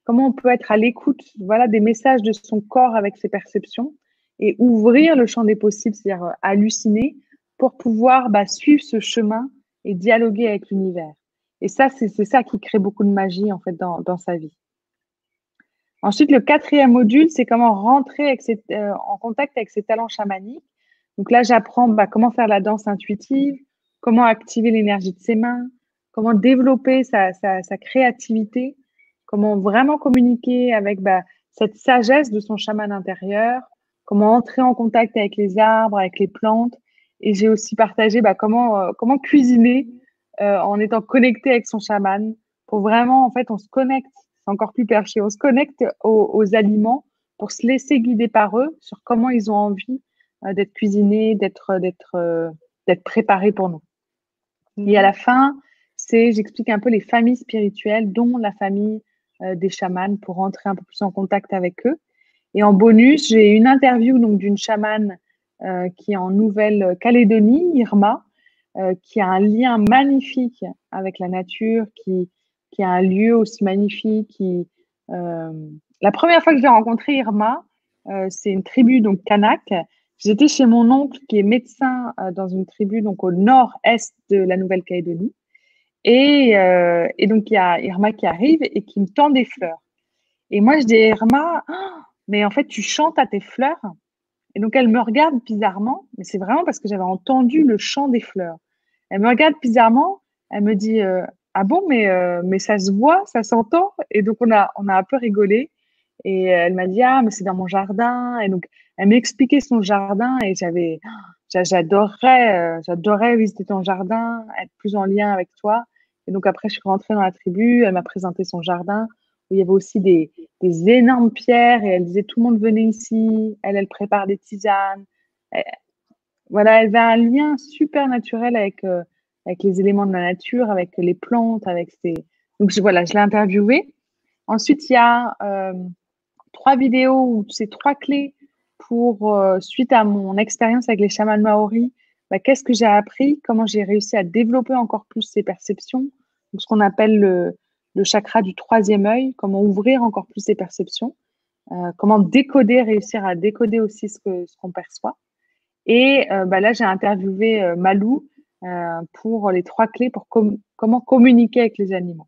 Comment on peut être à l'écoute voilà, des messages de son corps avec ses perceptions et ouvrir le champ des possibles, c'est-à-dire euh, halluciner, pour pouvoir bah, suivre ce chemin et dialoguer avec l'univers. Et ça, c'est ça qui crée beaucoup de magie en fait dans, dans sa vie. Ensuite, le quatrième module, c'est comment rentrer avec euh, en contact avec ses talents chamaniques. Donc là, j'apprends bah, comment faire la danse intuitive, comment activer l'énergie de ses mains, comment développer sa, sa, sa créativité, comment vraiment communiquer avec bah, cette sagesse de son chaman intérieur, comment entrer en contact avec les arbres, avec les plantes. Et j'ai aussi partagé bah, comment, euh, comment cuisiner euh, en étant connecté avec son chaman pour vraiment, en fait, on se connecte. Encore plus perché. On se connecte aux, aliments pour se laisser guider par eux sur comment ils ont envie euh, d'être cuisinés, d'être d'être euh, d'être préparés pour nous. Et à la fin, c'est j'explique un peu les familles spirituelles, dont la famille euh, des chamans, pour rentrer un peu plus en contact avec eux. Et en bonus, j'ai une interview donc d'une chamane qui est en Nouvelle-Calédonie, Irma, qui a un lien magnifique avec la nature, qui, qui a un lieu aussi magnifique. Qui, euh, la première fois que j'ai rencontré Irma, euh, c'est une tribu donc kanak. J'étais chez mon oncle qui est médecin euh, dans une tribu donc au nord-est de la Nouvelle-Calédonie. Et, et, donc il y a Irma qui arrive et qui me tend des fleurs. Et moi je dis Irma, oh, mais en fait tu chantes à tes fleurs? Et donc elle me regarde bizarrement, mais c'est vraiment parce que j'avais entendu le chant des fleurs. Elle me regarde bizarrement, elle me dit ah bon, mais, euh, mais ça se voit, ça s'entend. Et donc, on a, on a un peu rigolé. Et elle m'a dit, ah, mais c'est dans mon jardin. Et donc, elle m'a expliqué son jardin et j'avais, j'adorerais, euh, j'adorerais visiter ton jardin, être plus en lien avec toi. Et donc, après, je suis rentrée dans la tribu, elle m'a présenté son jardin où il y avait aussi des, des, énormes pierres et elle disait, tout le monde venait ici. Elle, elle prépare des tisanes. voilà, elle avait un lien super naturel avec, euh, avec les éléments de la nature, avec les plantes, avec ces. Donc voilà, je l'ai interviewé. Ensuite, il y a euh, trois vidéos où c'est trois clés pour, euh, suite à mon expérience avec les chamans maoris, bah, qu'est-ce que j'ai appris, comment j'ai réussi à développer encore plus ces perceptions, ce qu'on appelle le, chakra du troisième œil, comment ouvrir encore plus ces perceptions, euh, comment décoder, réussir à décoder aussi ce qu'on ce qu'on perçoit. Et bah, là, j'ai interviewé Malou, euh, pour les trois clés pour comment communiquer avec les animaux.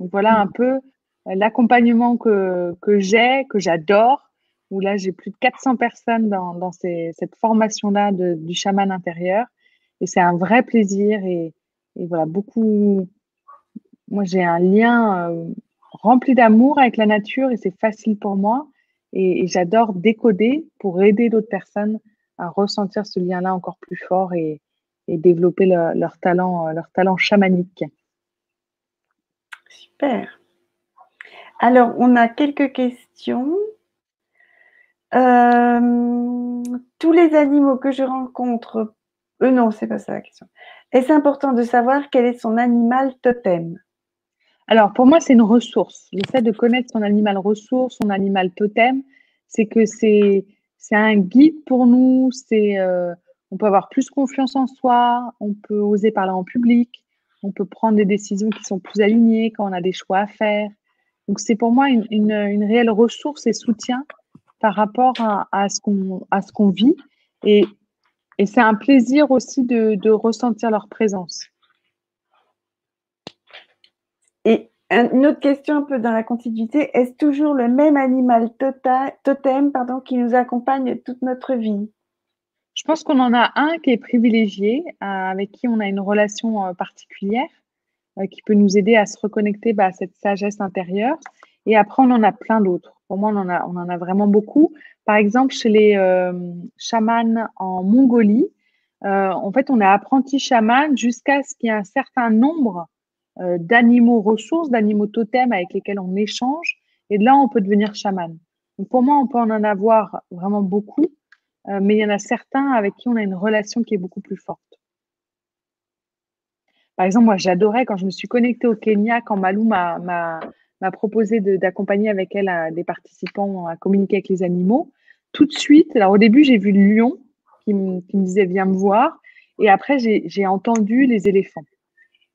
Donc voilà un peu euh, l'accompagnement que, que j'ai, que j'adore, où là j'ai plus de 400 personnes dans, dans ces, cette formation-là du chaman intérieur. Et c'est un vrai plaisir et, et voilà, beaucoup. Moi j'ai un lien euh, rempli d'amour avec la nature et c'est facile pour moi. Et, et j'adore décoder pour aider d'autres personnes à ressentir ce lien-là encore plus fort et, et développer leur, talent, euh, leur talent chamanique. Super. Alors, on a quelques questions. Euh, tous les animaux que je rencontre, euh, non, c'est pas ça la question. Est-ce important de savoir quel est son animal totem? Alors, pour moi, c'est une ressource. Le fait de connaître son animal ressource, son animal totem, c'est que c'est un guide pour nous, c'est euh, on peut avoir plus confiance en soi, on peut oser parler en public, on peut prendre des décisions qui sont plus alignées quand on a des choix à faire. Donc c'est pour moi une, réelle ressource et soutien par rapport à, ce qu'on vit. Et, c'est un plaisir aussi de, ressentir leur présence. Et une autre question un peu dans la continuité, est-ce toujours le même animal tota-, totem qui nous accompagne toute notre vie? Je pense qu'on en a un qui est privilégié, euh, avec qui on a une relation euh, particulière, euh, qui peut nous aider à se reconnecter bah, à cette sagesse intérieure. Et après, on en a plein d'autres. Pour moi, on en, a, on en a vraiment beaucoup. Par exemple, chez les chamans en Mongolie, en fait, on est apprenti chaman jusqu'à ce qu'il y ait un certain nombre d'animaux ressources, d'animaux totems avec lesquels on échange. Et de là, on peut devenir chaman. Donc, pour moi, on peut en avoir vraiment beaucoup. Euh, mais il y en a certains avec qui on a une relation qui est beaucoup plus forte. Par exemple, moi, j'adorais quand je me suis connectée au Kenya, quand Malou m'a proposé d'accompagner avec elle euh, des participants à communiquer avec les animaux. Tout de suite, alors au début, j'ai vu le lion qui me, disait viens me voir. Et après, j'ai entendu les éléphants.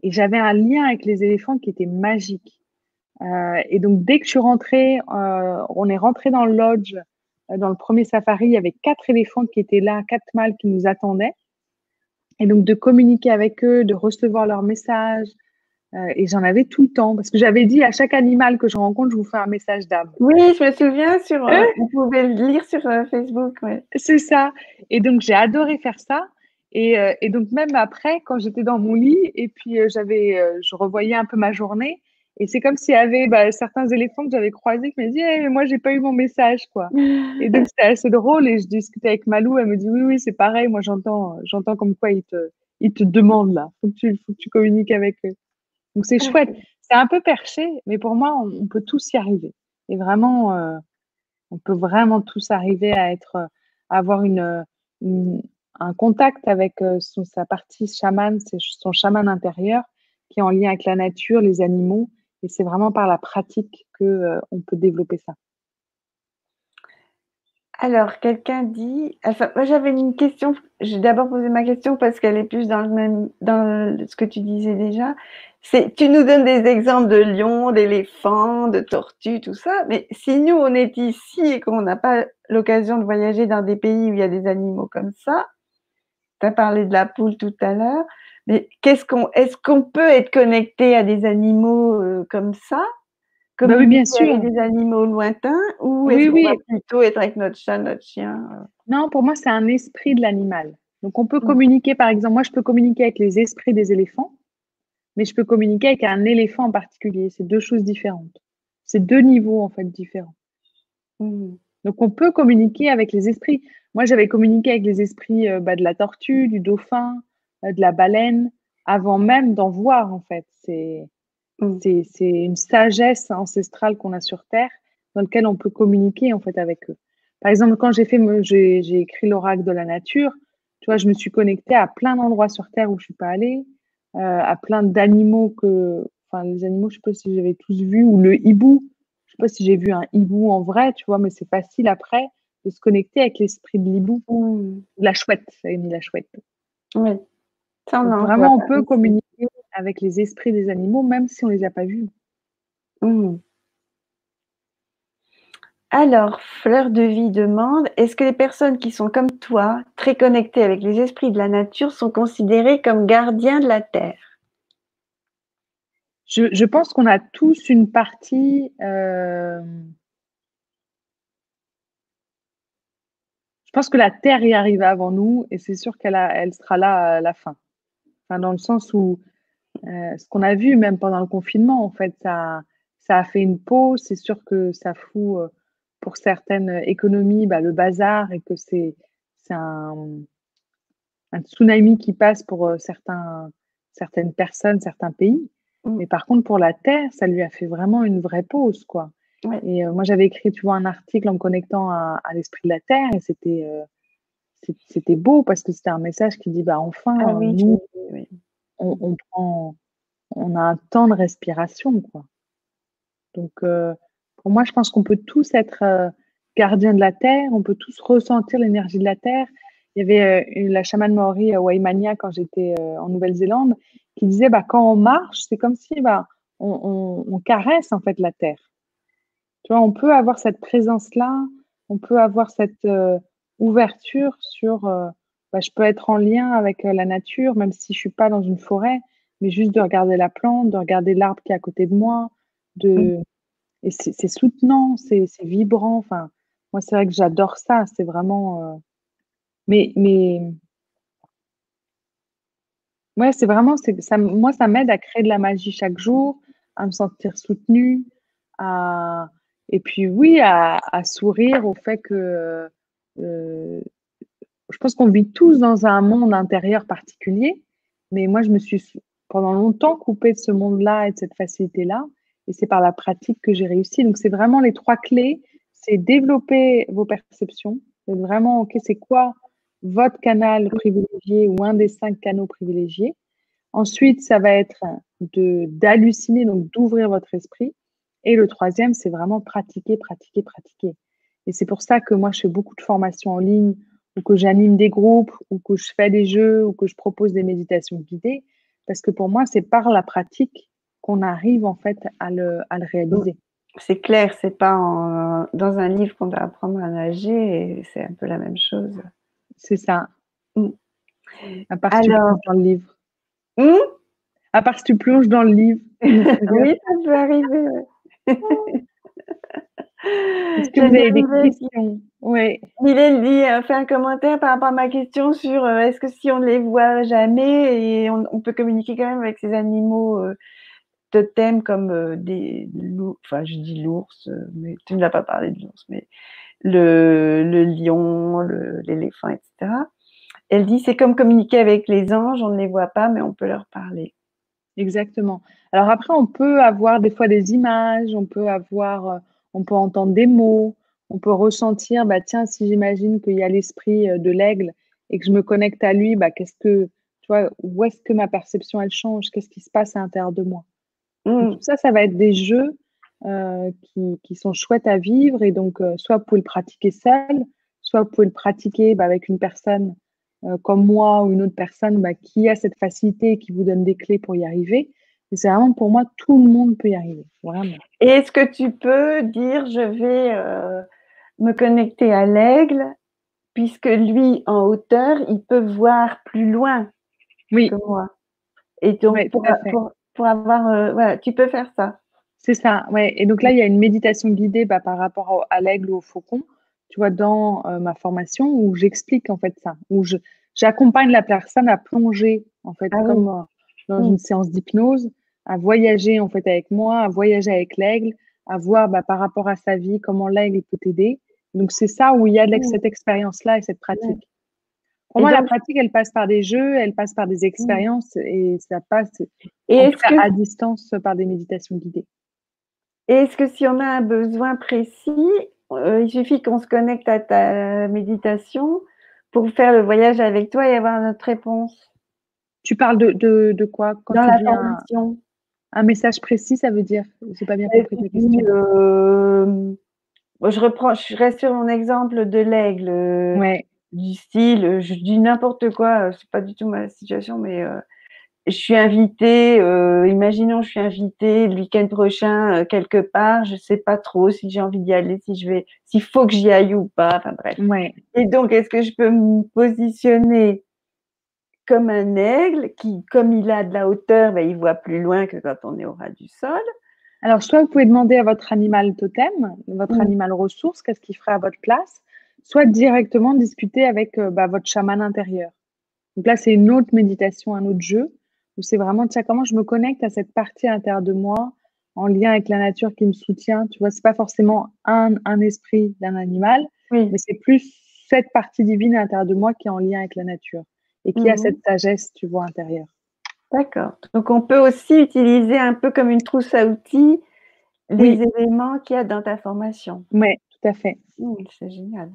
Et j'avais un lien avec les éléphants qui était magique. Euh, et donc, dès que je suis rentrée, on est rentré dans le lodge euh, dans le premier safari, il y avait quatre éléphants qui étaient là, quatre mâles qui nous attendaient. Et donc de communiquer avec eux, de recevoir leurs messages. Euh, et j'en avais tout le temps parce que j'avais dit à chaque animal que je rencontre, je vous fais un message d'âme. Oui, je me souviens sur. Euh, vous pouvez le lire sur Facebook. C'est ça. Et donc j'ai adoré faire ça. Et, et, donc même après, quand j'étais dans mon lit et puis j'avais, je revoyais un peu ma journée, et c'est comme s'il y avait bah, certains éléphants que j'avais croisés qui me disaient hey, moi, j'ai pas eu mon message. quoi. Et donc, c'était assez drôle. Et je discutais avec Malou. Elle me dit oui, oui, c'est pareil. Moi, j'entends, j'entends comme quoi ils te, ils te demandent là. Faut que, tu, faut que tu communiques avec eux. Donc, c'est chouette. c'est un peu perché, mais pour moi, on, peut tous y arriver. Et vraiment, euh, on peut vraiment tous arriver à être, à avoir une, un contact avec euh, sa partie chaman, son chaman intérieur, qui est en lien avec la nature, les animaux. Et c'est vraiment par la pratique que euh, on peut développer ça. Alors, quelqu'un dit, enfin, moi j'avais une question, j'ai d'abord posé ma question parce qu'elle est plus dans le même, dans ce que tu disais déjà. C'est, tu nous donnes des exemples de lions, d'éléphants, de tortues, tout ça, mais si nous on est ici et qu'on n'a pas l'occasion de voyager dans des pays où il y a des animaux comme ça, tu as parlé de la poule tout à l'heure, qu'est-ce qu'on, est-ce qu'on peut être connecté à des animaux euh, comme ça? Comme bah oui, bien sûr. des animaux lointains ou est-ce qu'on va plutôt être avec notre chat, notre chien euh? Non, pour moi, c'est un esprit de l'animal. Donc, on peut mmh. communiquer, par exemple, moi, je peux communiquer avec les esprits des éléphants, mais je peux communiquer avec un éléphant en particulier. C'est deux choses différentes. C'est deux niveaux, en fait, différents. Mmh. Donc, on peut communiquer avec les esprits. Moi, j'avais communiqué avec les esprits euh, bah, de la tortue, du dauphin, de la baleine, avant même d'en voir, en fait. C'est Mm. C'est une sagesse ancestrale qu'on a sur Terre dans laquelle on peut communiquer en fait avec eux. Par exemple, quand j'ai fait, j'ai écrit l'oracle de la nature, tu vois, je me suis connectée à plein d'endroits sur Terre où je suis pas allée, euh, à plein d'animaux que, enfin, les animaux, je sais pas si j'avais tous vu, ou le hibou. Je sais pas si j'ai vu un hibou en vrai, tu vois, mais c'est facile après de se connecter avec l'esprit de l'hibou. Mm. La chouette, ça mis la chouette. Oui. Vraiment, on peut communiquer avec les esprits des animaux, même si on ne les a pas vus. Mmh. Alors, Fleur de Vie demande, est-ce que les personnes qui sont comme toi, très connectées avec les esprits de la nature, sont considérées comme gardiens de la Terre? Je, pense qu'on a tous une partie... Euh, je pense que la Terre y arrive avant nous et c'est sûr qu'elle elle sera là à la fin. Enfin, dans le sens où euh, ce qu'on a vu même pendant le confinement, en fait, ça, ça a fait une pause. C'est sûr que ça fout euh, pour certaines économies bah, le bazar et que c'est un, un, tsunami qui passe pour euh, certains, certaines personnes, certains pays. Mmh. Mais par contre, pour la Terre, ça lui a fait vraiment une vraie pause, quoi. Et moi, j'avais écrit, tu vois, un article en me connectant à, l'esprit de la Terre et c'était c'était beau parce que c'était un message qui dit, bah enfin, ah nous, on, prend, on a un temps de respiration, quoi. Donc, euh, pour moi, je pense qu'on peut tous être euh, gardiens de la terre, on peut tous ressentir l'énergie de la terre. Il y avait euh, la chamane Maori Waimania quand j'étais en Nouvelle-Zélande qui disait bah, quand on marche, c'est comme si bah, on, caresse en fait la terre. Tu vois, on peut avoir cette présence-là, on peut avoir cette ouverture sur bah, je peux être en lien avec la nature, même si je suis pas dans une forêt, mais juste de regarder la plante, de regarder l'arbre qui est à côté de moi, de mmh. et c'est soutenant, c'est vibrant. Enfin, moi, c'est vrai que j'adore ça. C'est vraiment. Mais, mais ouais, c'est vraiment. Ça, moi, ça m'aide à créer de la magie chaque jour, à me sentir soutenue, à et puis oui, à, à sourire au fait que euh, je pense qu'on vit tous dans un monde intérieur particulier, mais moi, je me suis pendant longtemps coupée de ce monde-là et de cette facilité-là, et c'est par la pratique que j'ai réussi. Donc, c'est vraiment les trois clés, c'est développer vos perceptions, c'est vraiment, OK, c'est quoi votre canal privilégié ou un des cinq canaux privilégiés. Ensuite, ça va être d'halluciner, donc d'ouvrir votre esprit. Et le troisième, c'est vraiment pratiquer, pratiquer, pratiquer. Et c'est pour ça que moi, je fais beaucoup de formations en ligne ou que j'anime des groupes, ou que je fais des jeux, ou que je propose des méditations guidées, parce que pour moi, c'est par la pratique qu'on arrive en fait à le, à le réaliser. C'est clair, c'est pas dans un livre qu'on doit apprendre à nager, et c'est un peu la même chose. C'est ça. Mm. À part si tu plonges dans le livre. Hmm? à part si tu plonges dans le livre. oui, ça peut arriver. Est-ce que vous avez des questions? Oui. Mylène dit, euh, fait un commentaire par rapport à ma question sur euh, est-ce que si on ne les voit jamais et on, peut communiquer quand même avec ces animaux euh, totems comme des loups, enfin je dis l'ours, mais tu ne l'as pas parlé de l'ours, mais le, le lion, l'éléphant, etc. Elle dit c'est comme communiquer avec les anges, on ne les voit pas, mais on peut leur parler. Exactement. Alors après, on peut avoir des fois des images, on peut avoir, euh, on peut entendre des mots, on peut ressentir, bah tiens, si j'imagine qu'il y a l'esprit euh, de l'aigle et que je me connecte à lui, bah qu'est-ce que, tu vois, où est-ce que ma perception elle change, qu'est-ce qui se passe à l'intérieur de moi? Mmh. Tout ça, ça va être des jeux euh, qui, qui, sont chouettes à vivre et donc soit vous pouvez le pratiquer seul, soit vous pouvez le pratiquer bah, avec une personne euh, comme moi ou une autre personne bah, qui a cette facilité et qui vous donne des clés pour y arriver. C'est vraiment pour moi, tout le monde peut y arriver, vraiment. Et est-ce que tu peux dire, je vais euh, me connecter à l'aigle, puisque lui, en hauteur, il peut voir plus loin oui. que moi. Et donc, pour, pour, avoir, euh, voilà, tu peux faire ça. C'est ça, ouais. Et donc là, il y a une méditation guidée bah, par rapport à l'aigle ou au faucon tu vois, dans euh, ma formation où j'explique en fait ça, où j'accompagne la personne à plonger en fait ah comme dans mmh. une séance d'hypnose, à voyager en fait avec moi, à voyager avec l'aigle, à voir bah, par rapport à sa vie comment l'aigle peut t'aider. Donc c'est ça où il y a de mmh. cette expérience-là et cette pratique. Pour moi, la pratique, elle passe par des jeux, elle passe par des mmh. expériences et ça passe et à distance par des méditations guidées. Et est-ce que si on a un besoin précis, euh, il suffit qu'on se connecte à ta méditation pour faire le voyage avec toi et avoir notre réponse? Tu parles de, de, quoi? Quand Dans la formation. Un, message précis, ça veut dire Je pas bien compris ta question. Euh, je reprends, je reste sur mon exemple de l'aigle. Ouais. Du style, je dis n'importe quoi, c'est pas du tout ma situation, mais euh, je suis invitée, euh, imaginons je suis invitée le week-end prochain euh, quelque part, je sais pas trop si j'ai envie d'y aller, si je vais, s'il faut que j'y aille ou pas, enfin bref. Ouais. Et donc, est-ce que je peux me positionner comme un aigle qui, comme il a de la hauteur, ben, il voit plus loin que quand on est au ras du sol. Alors, soit vous pouvez demander à votre animal totem, votre mmh. animal ressource, qu'est-ce qu'il ferait à votre place, soit directement discuter avec euh, bah, votre chaman intérieur. Donc là, c'est une autre méditation, un autre jeu où c'est vraiment, tiens, comment je me connecte à cette partie à l'intérieur de moi en lien avec la nature qui me soutient. Tu vois, c'est pas forcément un, un esprit d'un animal, mais c'est plus cette partie divine à l'intérieur de moi qui est en lien avec la nature et qui a mhm. cette sagesse, tu vois, intérieure. D'accord. Donc, on peut aussi utiliser un peu comme une trousse à outils les éléments qu'il y a dans ta formation. Oui, tout à fait. Mmh, c'est génial.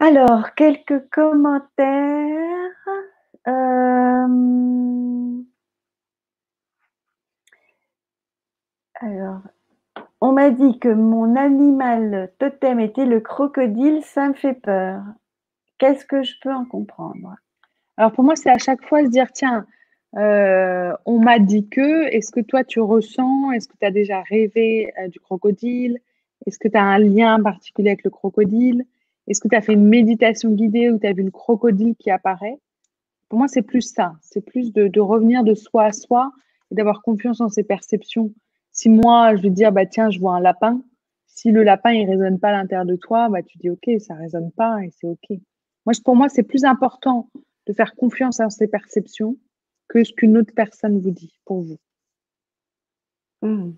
Alors, quelques commentaires. Euh, alors, on m'a dit que mon animal totem était le crocodile, ça me fait peur. Qu'est-ce que je peux en comprendre? Alors pour moi, c'est à chaque fois se dire, tiens, euh, on m'a dit que, est-ce que toi tu ressens, est-ce que tu as déjà rêvé euh, du crocodile? Est-ce que tu as un lien particulier avec le crocodile? Est-ce que tu as fait une méditation guidée où tu as vu le crocodile qui apparaît? Pour moi, c'est plus ça. C'est plus de, revenir de soi à soi et d'avoir confiance en ses perceptions. Si moi, je veux dire, bah, tiens, je vois un lapin, si le lapin, il résonne pas à l'intérieur de toi, bah, tu dis, OK, ça résonne pas et c'est OK. Moi, pour moi, c'est plus important de faire confiance en ses perceptions que ce qu'une autre personne vous dit pour vous. Mmh.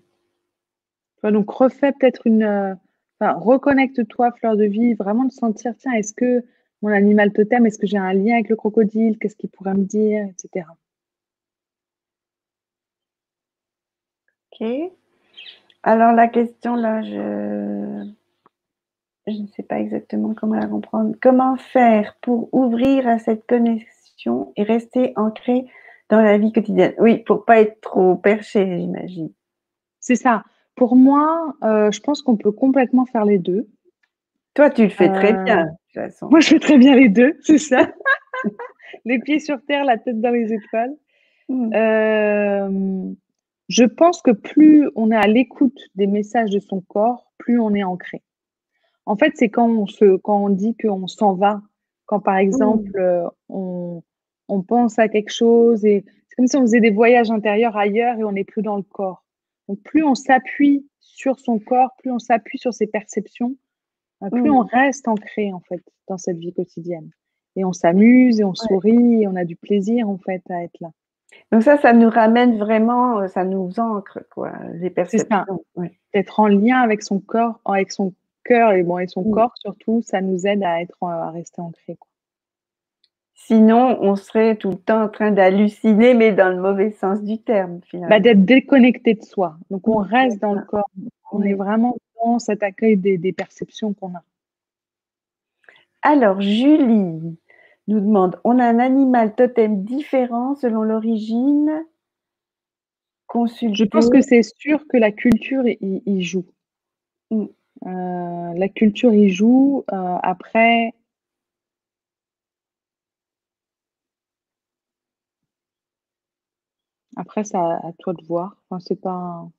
Donc, refais peut-être une. Euh, enfin, reconnecte-toi, fleur de vie, vraiment de sentir, tiens, est-ce que mon animal totem, est-ce que j'ai un lien avec le crocodile? Qu'est-ce qu'il pourrait me dire? Etc. Ok. Alors la question là, je je ne sais pas exactement comment la comprendre. Comment faire pour ouvrir à cette connexion et rester ancré dans la vie quotidienne? Oui, pour pas être trop perché, j'imagine. C'est ça. Pour moi, euh, je pense qu'on peut complètement faire les deux. Toi, tu le fais très bien. Moi, je fais très bien les deux, c'est ça. les pieds sur terre, la tête dans les étoiles. Hmm. Euh, je pense que plus on est à l'écoute des messages de son corps, plus on est ancré. En fait, c'est quand on se, quand on dit qu'on s'en va, quand par exemple hmm. euh, on, on, pense à quelque chose et c'est comme si on faisait des voyages intérieurs ailleurs et on n'est plus dans le corps. Donc plus on s'appuie sur son corps, plus on s'appuie sur ses perceptions, bah, plus on mmh. reste ancré en fait dans cette vie quotidienne. Et on s'amuse et on sourit et on a du plaisir en fait à être là. Donc ça, ça nous ramène vraiment, euh, ça nous ancre quoi, les perceptions. Être en lien avec son corps, avec son cœur et bon et son mmh. corps surtout, ça nous aide à être à rester ancré. Sinon, on serait tout le temps en train d'halluciner, mais dans le mauvais sens du terme, finalement. Bah, d'être déconnecté de soi. Donc, on reste dans le corps. On est vraiment dans cet accueil des, perceptions qu'on a. Alors, Julie nous demande, on a un animal totem différent selon l'origine Je pense que c'est sûr que la culture y, joue. Mm. Euh, la culture y joue. Euh, après, Après, c'est à, toi de voir. Enfin, c'est pas.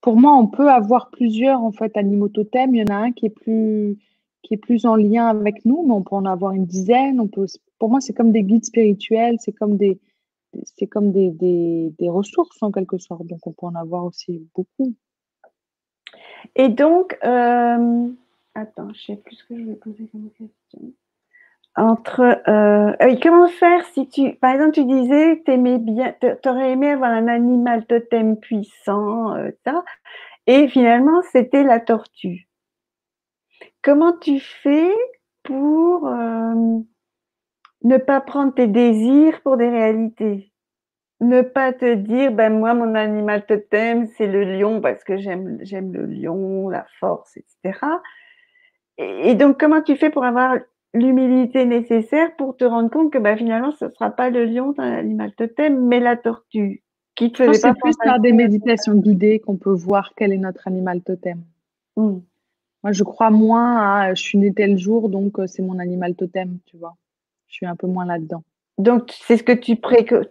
Pour moi, on peut avoir plusieurs en fait animaux totems. Il y en a un qui est plus qui est plus en lien avec nous, mais on peut en avoir une dizaine. On peut. Pour moi, c'est comme des guides spirituels. C'est comme des c'est comme des, des, ressources en quelque sorte. Donc, on peut en avoir aussi beaucoup. Et donc, euh, attends, je sais plus ce que je vais poser comme question entre euh, comment faire si tu par exemple tu disais t'aimais bien t'aurais aimé avoir un animal totem puissant euh, ça et finalement c'était la tortue comment tu fais pour ne pas prendre tes désirs pour des réalités ne pas te dire ben moi mon animal totem c'est le lion parce que j'aime j'aime le lion la force etc et donc comment tu fais pour avoir l'humilité nécessaire pour te rendre compte que bah, finalement, ce ne sera pas le lion dans l'animal totem, mais la tortue. Qui te faisait pas plus par des méditations guidées qu'on peut voir quel est notre animal totem. Hmm. Moi, je crois moins à je suis né tel jour, donc euh, c'est mon animal totem, tu vois. Je suis un peu moins là-dedans. Donc, c'est ce que tu,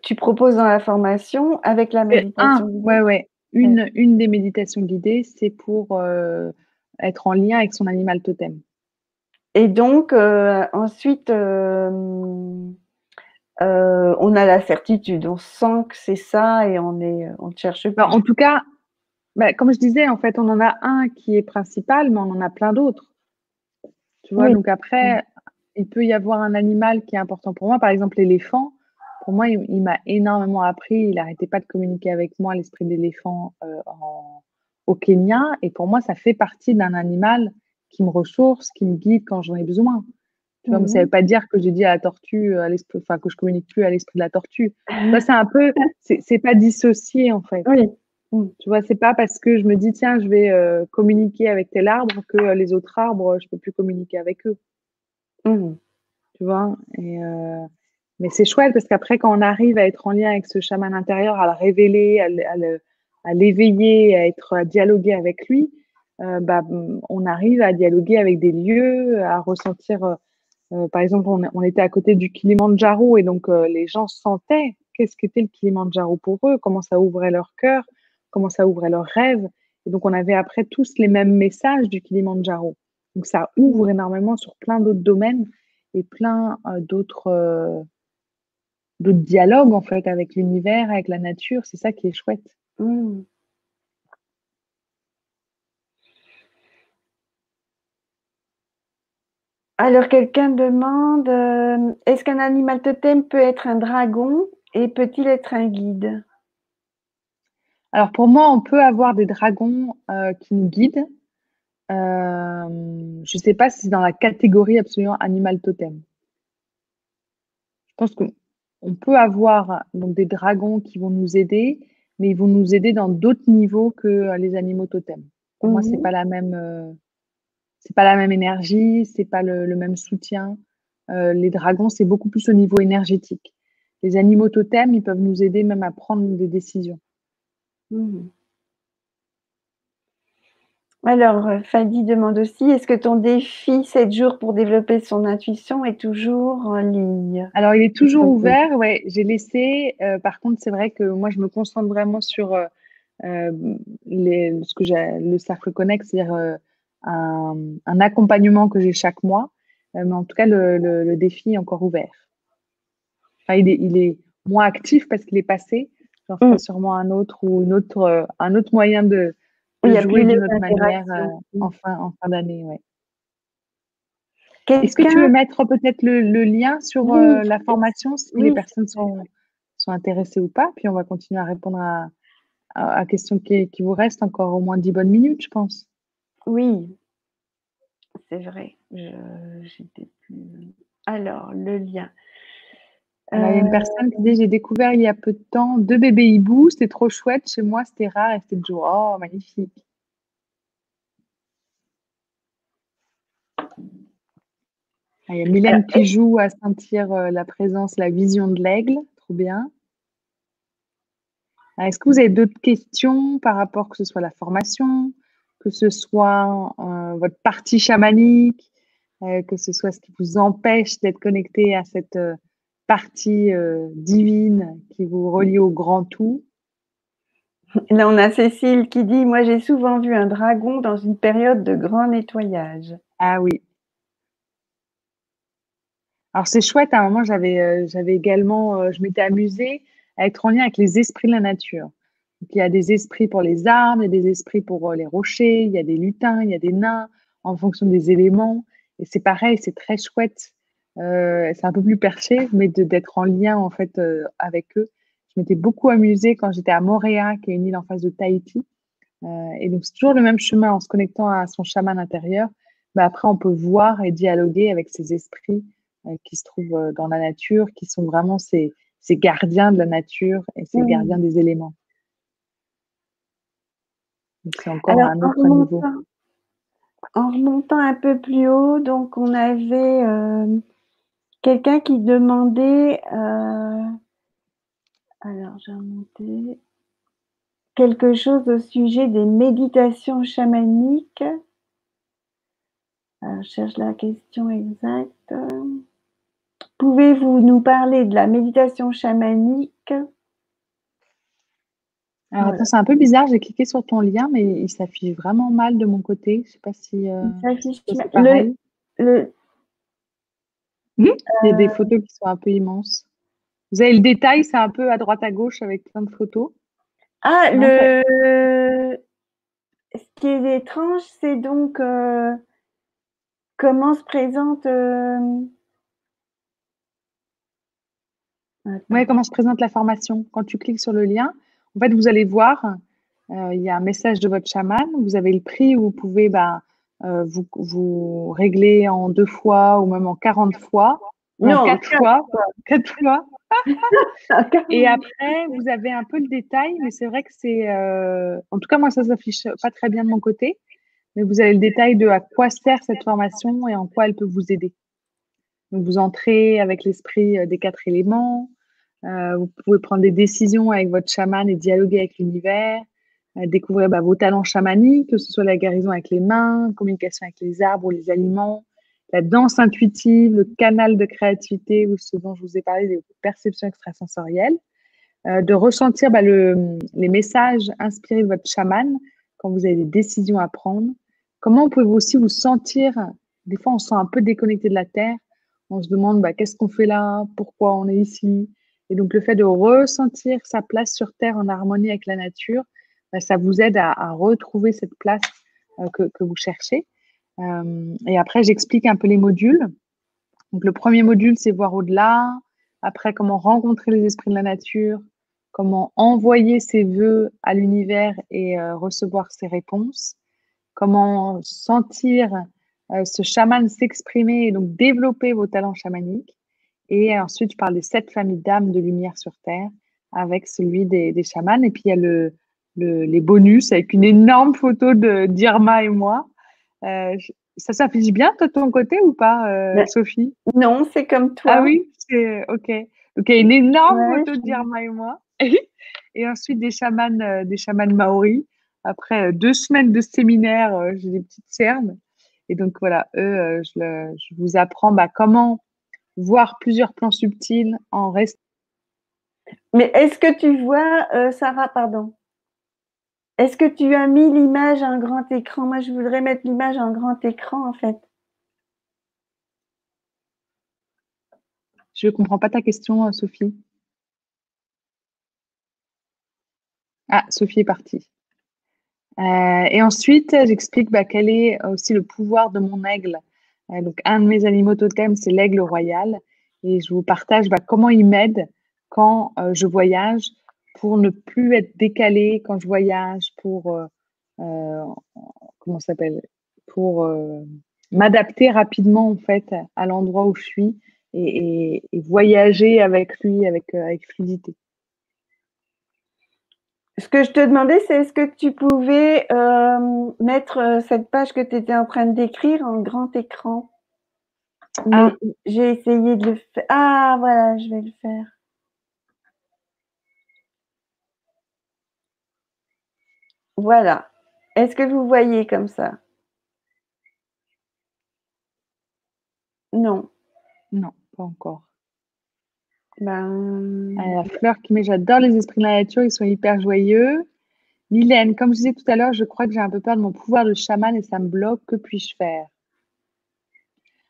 tu proposes dans la formation avec la méditation guidée. Ouais, ouais. Une, une des méditations guidées, c'est pour euh, être en lien avec son animal totem. Et donc, euh, ensuite, euh, euh, on a la certitude, on sent que c'est ça et on est, on cherche pas. En tout cas, bah, comme je disais, en fait, on en a un qui est principal, mais on en a plein d'autres. Tu vois, donc après, il peut y avoir un animal qui est important pour moi, par exemple l'éléphant. Pour moi, il, m'a énormément appris. Il n'arrêtait pas de communiquer avec moi, l'esprit d'éléphant au Kenya. Et pour moi, ça fait partie d'un animal qui me ressource, qui me guide quand j'en ai besoin. Tu vois, mais ça ne veut pas dire que j'ai dit à la tortue, à enfin que je communique plus à l'esprit de la tortue. Ça, c'est un peu, c'est pas dissocié en fait. Oui. Mm. Tu vois, c'est pas parce que je me dis tiens, je vais euh, communiquer avec tel arbre que euh, les autres arbres, je peux plus communiquer avec eux. Mm. Tu vois. Euh, mais c'est chouette parce qu'après, quand on arrive à être en lien avec ce chaman intérieur, à le révéler, à l'éveiller, à être à dialoguer avec lui, euh, bah, on arrive à dialoguer avec des lieux, à ressentir. Euh, par exemple, on, était à côté du Kilimanjaro et donc les gens sentaient qu'est-ce qu'était le Kilimanjaro pour eux, comment ça ouvrait leur cœur, comment ça ouvrait leurs rêves. Et donc, on avait après tous les mêmes messages du Kilimanjaro. Donc, ça ouvre énormément sur plein d'autres domaines et plein d'autres d'autres dialogues en fait avec l'univers, avec la nature. C'est ça qui est chouette. Mmh. Alors, quelqu'un demande euh, est-ce qu'un animal totem peut être un dragon et peut-il être un guide? Alors, pour moi, on peut avoir des dragons euh, qui nous guident. Euh, je ne sais pas si c'est dans la catégorie absolument animal totem. Je pense qu'on peut avoir donc, des dragons qui vont nous aider, mais ils vont nous aider dans d'autres niveaux que les animaux totems. Pour moi, ce n'est mmh pas la même c'est pas la même énergie, c'est pas le, même soutien. Euh, les dragons, c'est beaucoup plus au niveau énergétique. Les animaux totems, ils peuvent nous aider même à prendre des décisions. Mmh. Alors, euh, Fadi demande aussi, est-ce que ton défi 7 jours pour développer son intuition est toujours en ligne? Alors, il est toujours ouvert, ouais. J'ai laissé. Euh, par contre, c'est vrai que moi, je me concentre vraiment sur les, ce que le cercle connect, c'est-à-dire un, accompagnement que j'ai chaque mois. Euh, mais en tout cas, le, défi est encore ouvert. il, est, moins actif parce qu'il est passé. J'en ferai mm. sûrement un autre ou une autre, euh, un autre moyen de, jouer d'une autre manière euh, en fin, en fin d'année. Ouais. Est-ce que tu veux mettre peut-être le, lien sur la formation si les personnes sont, sont intéressées ou pas? Puis on va continuer à répondre à, à, questions qui, qui, vous restent encore au moins 10 bonnes minutes, je pense. Oui. c'est vrai. Plus. Alors, le lien. Il y a une personne qui dit J'ai découvert il y a peu de temps deux bébés hiboux, c'était trop chouette. Chez moi, c'était rare et c'était toujours Oh, magnifique. Ah, il y a Mylène qui joue à sentir euh, la présence, la vision de l'aigle. Trop bien. Ah, est-ce que vous avez d'autres questions par rapport que ce soit la formation, que ce soit euh, votre partie chamanique, euh, que ce soit ce qui vous empêche d'être connecté à cette partie divine qui vous relie au grand tout Là, on a Cécile qui dit Moi, j'ai souvent vu un dragon dans une période de grand nettoyage. Ah oui, alors c'est chouette, à un moment j'avais euh, j'avais également, euh, je m'étais amusée à être en lien avec les esprits de la nature. il y a des esprits pour les arbres, il y a des esprits pour euh, les rochers, il y a des lutins, il y a des nains en fonction des éléments. Et c'est pareil, c'est très chouette. C'est un peu plus perché, mais d'être en lien en fait avec eux. Je m'étais beaucoup amusée quand j'étais à Moréa, qui est une île en face de Tahiti. et donc c'est toujours le même chemin en se connectant à son chaman intérieur. Mais après, on peut voir et dialoguer avec ces esprits euh, qui se trouvent euh, dans la nature, qui sont vraiment ces, gardiens de la nature et ces gardiens des éléments. C'est encore un autre en niveau. En remontant un peu plus haut, donc on avait euh, quelqu'un qui demandait, alors j'ai remonté, quelque chose au sujet des méditations chamaniques. je cherche la question exacte. Pouvez-vous nous parler de la méditation chamanique? Alors, attends, c'est un peu bizarre, j'ai cliqué sur ton lien, mais il s'affiche vraiment mal de mon côté. Je ne sais pas si. Euh, le, le... Hmm? il y a des euh. photos qui sont un peu immenses. Vous avez le détail, c'est un peu à droite à gauche avec plein de photos. Ah, le. Ce qui est étrange, c'est donc euh, comment se présente. Oui, comment se présente la formation Quand tu cliques sur le lien, en fait, vous allez voir, euh, il y a un message de votre chaman. Vous avez le prix où vous pouvez bah, euh, vous, vous, régler en deux fois ou même en 40 fois? Non, quatre, fois? Quatre fois? et après, vous avez un peu le détail, mais c'est vrai que c'est. Euh, en tout cas, moi, ça s'affiche pas très bien de mon côté. Mais vous avez le détail de à quoi sert cette formation et en quoi elle peut vous aider. Donc, vous entrez avec l'esprit des quatre éléments. Euh, vous pouvez prendre des décisions avec votre chaman et dialoguer avec l'univers, découvrir bah, vos talents chamaniques, que ce soit la guérison avec les mains, communication avec les arbres ou les aliments, la danse intuitive, le canal de créativité, ou ce dont je vous ai parlé, des perceptions extrasensorielles, euh, de ressentir bah, les messages inspirés de votre chaman quand vous avez des décisions à prendre. Comment pouvez-vous aussi vous sentir Des fois, on se sent un peu déconnecté de la Terre. On se demande bah, qu'est-ce qu'on fait là Pourquoi on est ici? Et donc, le fait de ressentir sa place sur Terre en harmonie avec la nature, ça vous aide à, retrouver cette place euh, que, vous cherchez. Euh, et après, j'explique un peu les modules. Donc, le premier module, c'est voir au-delà. Après, comment rencontrer les esprits de la nature, comment envoyer ses voeux à l'univers et euh, recevoir ses réponses, comment sentir ce chaman s'exprimer et donc développer vos talents chamaniques. Et ensuite, je parle des sept familles d'âmes de lumière sur Terre avec celui des, des chamans. Et puis, il y a le, les bonus avec une énorme photo de d'Irma et moi. Euh, ça s'affiche bien de ton côté ou pas, euh, Sophie? Non, c'est comme toi. Ah oui, c'est ok. A une énorme photo d'Irma et moi. et ensuite, des chamans, euh, des chamans maoris. Après deux semaines de séminaire, j'ai des petites cernes. Et donc, voilà, eux, je, je, vous apprends bah, comment voir plusieurs plans subtils en reste. Mais est-ce que tu vois, Sarah, pardon, est-ce que tu as mis l'image à un grand écran? Moi, je voudrais mettre l'image à un grand écran, en fait. Je ne comprends pas ta question, euh, Sophie. Ah, Sophie est partie. Euh, et ensuite, j'explique bah, quel est aussi le pouvoir de mon aigle donc, un de mes animaux totems, c'est l'aigle royal. Et je vous partage bah, comment il m'aide quand euh, je voyage pour ne plus être décalé quand je voyage, pour, euh, euh, comment s'appelle Pour m'adapter rapidement en fait à l'endroit où je suis et, voyager avec lui avec, euh, avec fluidité. Ce que je te demandais, c'est est-ce que tu pouvais euh, mettre euh, cette page que tu étais en train décrire en grand écran? Ah. J'ai essayé de le faire. Ah, voilà, je vais le faire. Voilà. Est-ce que vous voyez comme ça? Non. Non, pas encore. Ben... la fleur qui met, j'adore les esprits de la nature, ils sont hyper joyeux. Mylène, comme je disais tout à l'heure, je crois que j'ai un peu peur de mon pouvoir de chaman et ça me bloque. Que puis-je faire?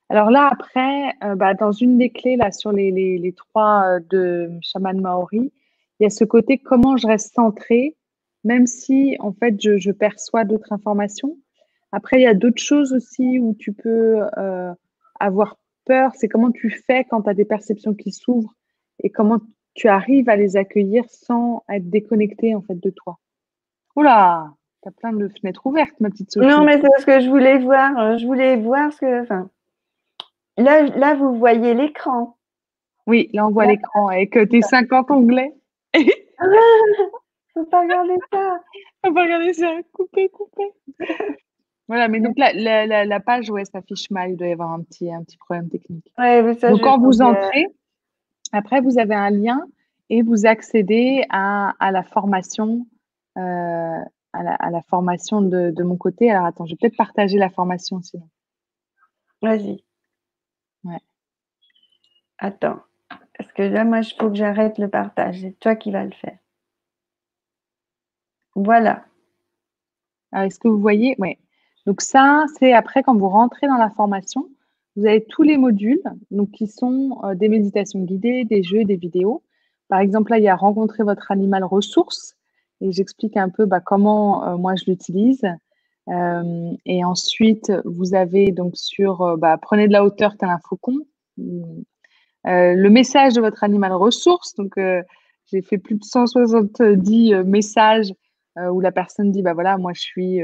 Alors là, après, euh, bah, dans une des clés là sur les, les, trois euh, de chaman maori, il y a ce côté comment je reste centré, même si en fait je, je perçois d'autres informations. Après, il y a d'autres choses aussi où tu peux euh, avoir peur. C'est comment tu fais quand tu as des perceptions qui s'ouvrent et comment tu arrives à les accueillir sans être déconnecté en fait de toi. Oula, tu as plein de fenêtres ouvertes, ma petite Sophie. Non, mais c'est parce que je voulais voir, euh, je voulais voir ce que. Enfin, là, là, vous voyez l'écran. Oui, là, on voit l'écran avec euh, tes 50 onglets. faut pas regarder ça. Faut pas regarder ça. Coupez, coupez. Voilà, mais donc la, la, la, page, ouais, s'affiche mal. Il doit y avoir un petit, un petit problème technique. Ouais, ça, donc, quand vous entrez, après, vous avez un lien et vous accédez à, la formation, euh, à, la, formation de, mon côté. Alors, attends, je vais peut-être partager la formation sinon. Vas-y. Ouais. Attends. Parce que là, moi, il faut que j'arrête le partage. C'est toi qui vas le faire. Voilà. Est-ce que vous voyez? Oui. Donc ça, c'est après quand vous rentrez dans la formation, vous avez tous les modules donc, qui sont euh, des méditations guidées, des jeux, des vidéos. Par exemple, là, il y a rencontrer votre animal ressource et j'explique un peu bah, comment euh, moi je l'utilise. Euh, et ensuite, vous avez donc sur bah, prenez de la hauteur tel un faucon. le message de votre animal ressource. Donc, j'ai fait plus de 170 messages où la personne dit bah voilà, moi je suis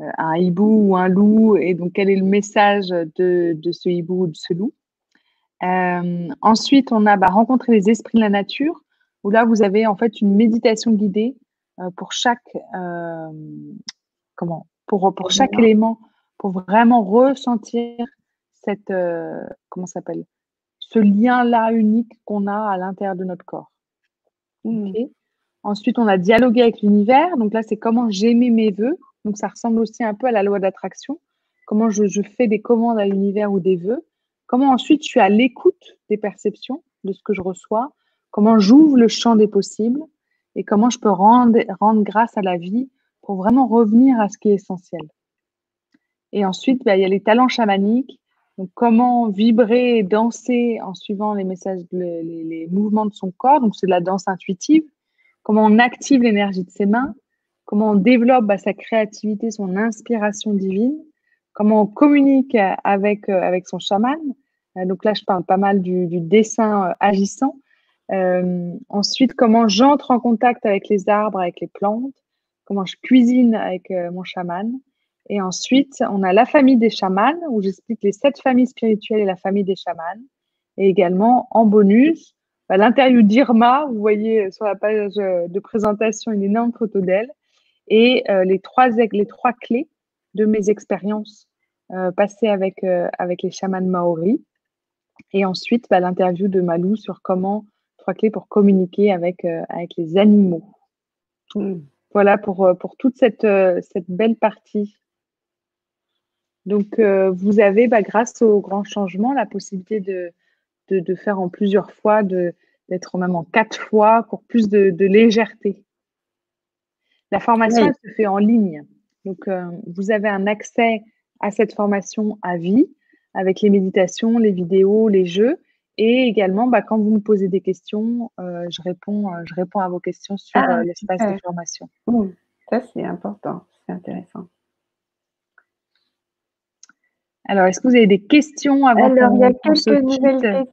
euh, un hibou ou un loup et donc quel est le message de, ce hibou ou de ce loup? Euh, ensuite, on a bah, rencontré les esprits de la nature où là vous avez en fait une méditation guidée euh, pour chaque comment pour, pour chaque élément pour vraiment ressentir cette comment s'appelle? Ce lien là unique qu'on a à l'intérieur de notre corps. Mmh. Ensuite, on a dialogué avec l'univers. Donc là, c'est comment j'aimais mes voeux. Donc ça ressemble aussi un peu à la loi d'attraction. Comment je, fais des commandes à l'univers ou des vœux. Comment ensuite je suis à l'écoute des perceptions, de ce que je reçois. Comment j'ouvre le champ des possibles et comment je peux rendre, rendre grâce à la vie pour vraiment revenir à ce qui est essentiel. Et ensuite, bah, il y a les talents chamaniques. Donc, comment vibrer et danser en suivant les messages, les mouvements de son corps. Donc, c'est de la danse intuitive. Comment on active l'énergie de ses mains comment on développe bah, sa créativité, son inspiration divine, comment on communique avec, euh, avec son chaman. Euh, donc là, je parle pas mal du, dessin euh, agissant. ensuite, comment j'entre en contact avec les arbres, avec les plantes, comment je cuisine avec mon chaman. Et ensuite, on a la famille des chamans, où j'explique les sept familles spirituelles et la famille des chamans. Et également, en bonus, bah, l'interview d'Irma, vous voyez sur la page de présentation une énorme photo d'elle, et euh, les, trois, les trois clés de mes expériences euh, passées avec, euh, avec les chamans maoris. Et ensuite, bah, l'interview de Malou sur comment, trois clés pour communiquer avec, avec les animaux. Hmm. Voilà pour, pour toute cette, cette belle partie. Donc, vous avez, bah, grâce au grand changement, la possibilité de, de, de faire en plusieurs fois, d'être même en quatre fois pour plus de, de légèreté. La formation, elle se fait en ligne. Donc, euh, vous avez un accès à cette formation à vie avec les méditations, les vidéos, les jeux. Et également, bah, quand vous me posez des questions, euh, je, réponds, euh, je réponds à vos questions sur ah, l'espace de formation. ça, c'est important, c'est intéressant. Alors, est-ce que vous avez des questions avant Alors, il y a quelques nouvelles questions.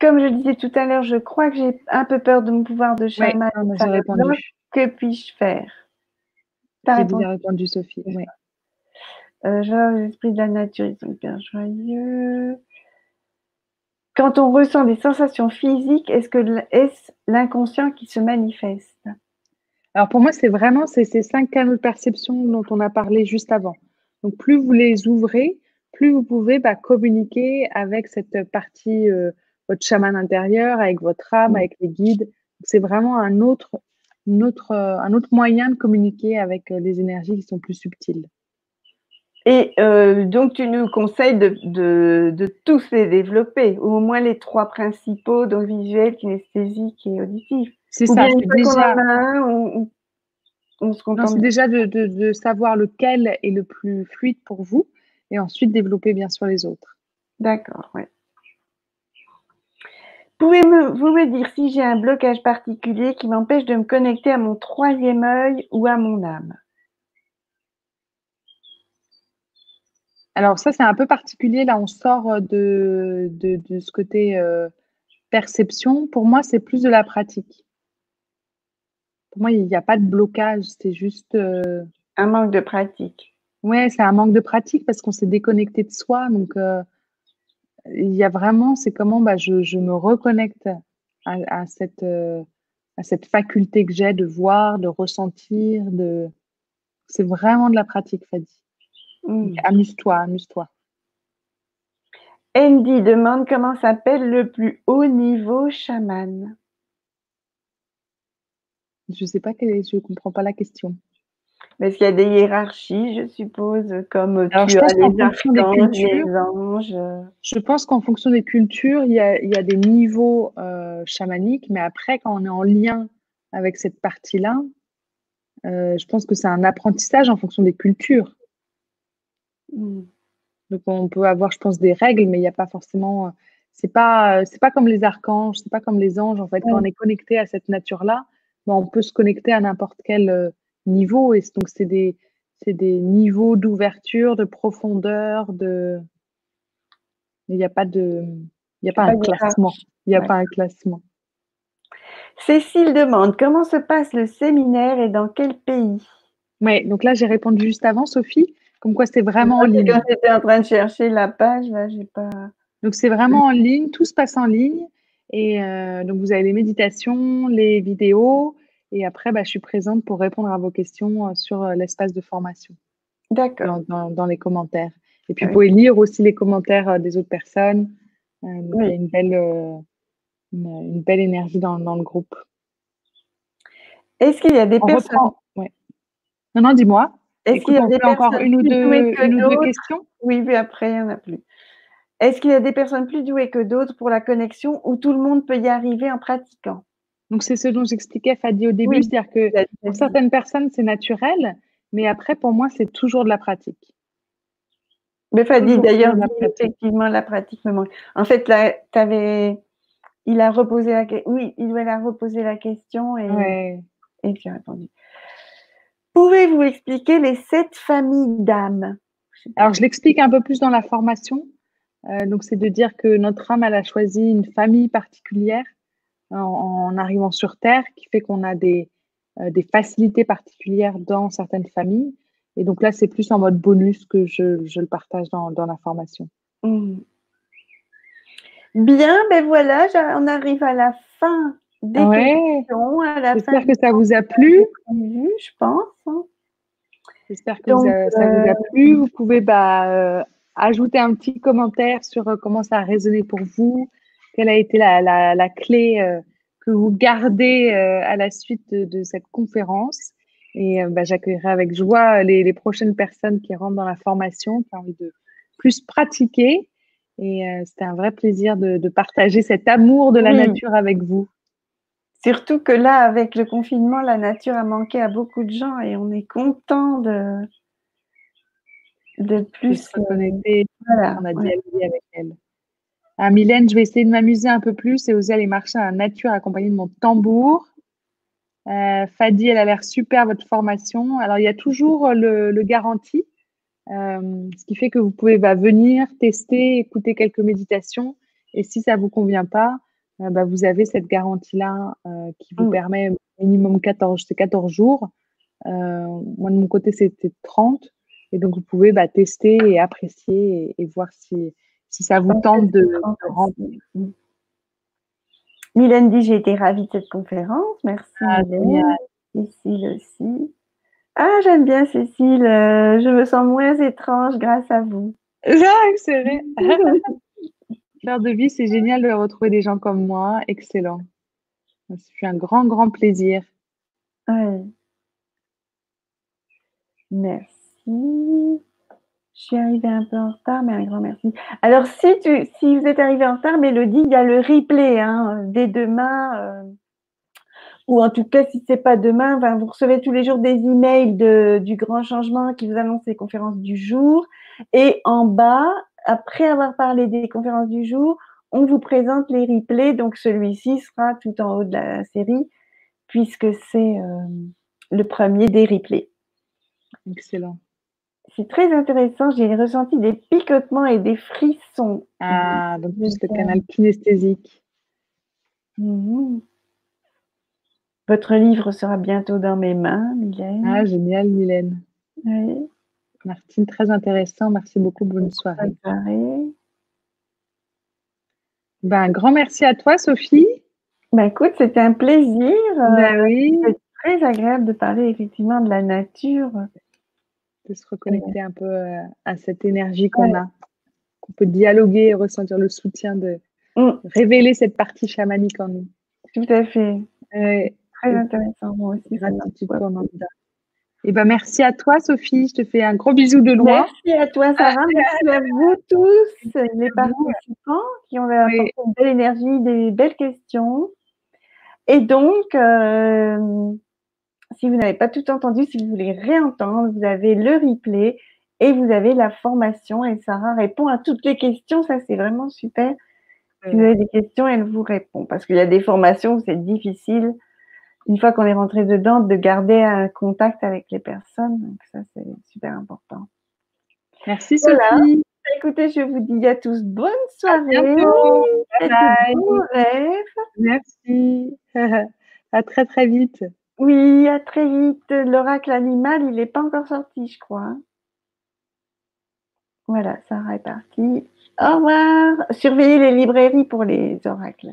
Comme je disais tout à l'heure, je crois que j'ai un peu peur de mon pouvoir de chaman. répondu. Que puis-je faire? J'ai bien répondu, Sophie. Oui. Euh, les esprits de la nature, ils sont hyper joyeux. Quand on ressent des sensations physiques, est-ce que est l'inconscient qui se manifeste? Alors pour moi, c'est vraiment ces cinq canaux de perception dont on a parlé juste avant. Donc plus vous les ouvrez, plus vous pouvez bah, communiquer avec cette partie, euh, votre chaman intérieur, avec votre âme, avec les guides. C'est vraiment un autre, autre, euh, un autre moyen de communiquer avec euh, les énergies qui sont plus subtiles. Et donc, tu nous conseilles de, de, tous les développer, ou au moins les trois principaux, donc visuel, kinesthésique et auditif. C'est ça, c'est déjà. on, se contente. C'est déjà de, de, savoir lequel est le plus fluide pour vous, et ensuite développer bien sûr les autres. D'accord, ouais. Pouvez-vous me dire si j'ai un blocage particulier qui m'empêche de me connecter à mon troisième œil ou à mon âme? Alors ça, c'est un peu particulier. Là, on sort de, de, ce côté euh, perception. Pour moi, c'est plus de la pratique. Pour moi, il n'y a pas de blocage. C'est juste... Euh, un manque de pratique. Oui, c'est un manque de pratique parce qu'on s'est déconnecté de soi. Donc, il y a vraiment, c'est comment bah, je, me reconnecte à, cette, à cette faculté que j'ai de voir, de ressentir. De... C'est vraiment de la pratique, Fadi. Mm. Amuse-toi, amuse-toi. Andy demande comment s'appelle le plus haut niveau chaman. Je ne sais pas, je ne comprends pas la question. Parce qu'il y a des hiérarchies, je suppose, comme tu as les archanges, les anges. Je pense qu'en fonction des cultures, il y a, des niveaux euh, chamaniques, mais après, quand on est en lien avec cette partie-là, euh, je pense que c'est un apprentissage en fonction des cultures. Mm. Donc on peut avoir, je pense, des règles, mais il n'y a pas forcément. Euh, c'est pas, euh, c'est pas comme les archanges, c'est pas comme les anges. En fait, quand on est connecté à cette nature-là, ben, on peut se connecter à n'importe quel euh, niveau. Et donc c'est des, c'est des niveaux d'ouverture, de profondeur, de. Il n'y a pas de, il n'y a pas un classement. Il n'y a pas un classement. Cécile demande comment se passe le séminaire et dans quel pays? Oui, donc là j'ai répondu juste avant, Sophie. Comme quoi, c'est vraiment en ligne. Quand j'étais en train de chercher la page, là, j'ai pas. Donc, c'est vraiment en ligne, tout se passe en ligne. Et euh, donc, vous avez les méditations, les vidéos. Et après, bah, je suis présente pour répondre à vos questions euh, sur euh, l'espace de formation. D'accord. Dans, les commentaires. Et puis, vous pouvez lire aussi les commentaires des autres personnes. Il y a une belle, une, belle énergie dans, le groupe. Est-ce qu'il y a des personnes. Ouais. Non, non, dis-moi. Est-ce qu'il y a des encore une ou deux, questions Oui, puis après, il n'y en a plus. Est-ce qu'il y a des personnes plus douées que d'autres pour la connexion ou tout le monde peut y arriver en pratiquant? Donc, c'est ce dont j'expliquais, Fadi, au début. C'est-à-dire que pour certaines personnes, c'est naturel, mais après, pour moi, c'est toujours de la pratique. Mais Fadi, d'ailleurs, effectivement, la pratique me manque. En fait, là, tu avais. Il a reposé la question. Oui, il la reposer la question et, et tu as répondu. Pouvez-vous expliquer les sept familles d'âmes? Alors, je l'explique un peu plus dans la formation. Euh, donc, c'est de dire que notre âme, elle a choisi une famille particulière en, arrivant sur Terre, qui fait qu'on a des, euh, des, facilités particulières dans certaines familles. Et donc là, c'est plus en mode bonus que je, je le partage dans, dans la formation. Mmh. Bien, ben voilà, on arrive à la fin des questions la J'espère que ça vous a plu. Je pense. Hein. J'espère que ça vous a euh, plu. Vous pouvez bah, euh, ajouter un petit commentaire sur euh, comment ça a résonné pour vous, quelle a été la, la, clé que vous gardez à la suite de, cette conférence. Et bah, j'accueillerai avec joie les, les, prochaines personnes qui rentrent dans la formation, qui ont envie de plus pratiquer. Et c'était un vrai plaisir de, de, partager cet amour de la nature avec vous. Surtout que là, avec le confinement, la nature a manqué à beaucoup de gens et on est content de, de plus se connecter. Voilà, on a dialogué avec elle. Ah, Mylène, je vais essayer de m'amuser un peu plus et oser aller marcher à la nature accompagnée de mon tambour. Euh, Fadi, elle a l'air super, votre formation. Alors, il y a toujours le, le garantie, euh, ce qui fait que vous pouvez bah, venir tester, écouter quelques méditations. Et si ça ne vous convient pas, euh, bah, vous avez cette garantie-là qui vous mmh. permet minimum 14, 14 jours moi, de mon côté, c'était 30. Et donc, vous pouvez bah, tester et apprécier et, voir si, si ça vous tente de, rentrer. Mylène dit J'ai été ravie de cette conférence. Merci, ah, Cécile aussi. Ah, j'aime bien Cécile. Euh, je me sens moins étrange grâce à vous. Ah, c'est vrai. Fleur de vie, c'est génial de retrouver des gens comme moi. Excellent. Ça fait un grand, grand plaisir. Oui. Merci. Je suis arrivée un peu en retard, mais un grand merci. Alors, si, tu, si vous êtes arrivé en retard, Mélodie, il y a le replay hein, dès demain. Euh, ou en tout cas, si ce n'est pas demain, ben, vous recevez tous les jours des emails du grand changement qui vous annonce les conférences du jour. Et en bas, après avoir parlé des conférences du jour, on vous présente les replays. Donc, celui-ci sera tout en haut de la série, puisque c'est euh, le premier des replays. Excellent très intéressant. J'ai ressenti des picotements et des frissons. Ah, donc plus le canal kinesthésique. Mhm. Votre livre sera bientôt dans mes mains, Mylène. Ah, génial, Mylène. Oui. Martine, très intéressant. Merci beaucoup. Bonne soirée. Bonne soirée. Ben, un grand merci à toi, Sophie. Ben, écoute, c'était un plaisir. Ben oui. C'est très agréable de parler effectivement de la nature de se reconnecter un peu euh, à cette énergie qu'on a, qu'on peut dialoguer et ressentir le soutien de mm. révéler cette partie chamanique en nous. Tout à fait. Très intéressant, moi aussi. Gratitude pour Et eh ben, merci à toi, Sophie. Je te fais un gros bisou de loin. Merci à toi, Sarah. merci à vous tous, les participants qui ont apporté une belle énergie, des belles questions. Et donc, euh, si vous n'avez pas tout entendu, si vous voulez réentendre, vous avez le replay et vous avez la formation et Sarah répond à toutes les questions. Ça, c'est vraiment super. Si vous avez des questions, elle vous répond. Parce qu'il y a des formations où c'est difficile, une fois qu'on est rentré dedans, de garder un contact avec les personnes. Donc ça, c'est super important. Merci Sophie. Écoutez, je vous dis à tous bonne soirée. Bon Merci. à très très vite. Oui, à très vite. L'oracle animal, il n'est pas encore sorti, je crois. Voilà, ça est parti. Au revoir. Surveillez les librairies pour les oracles.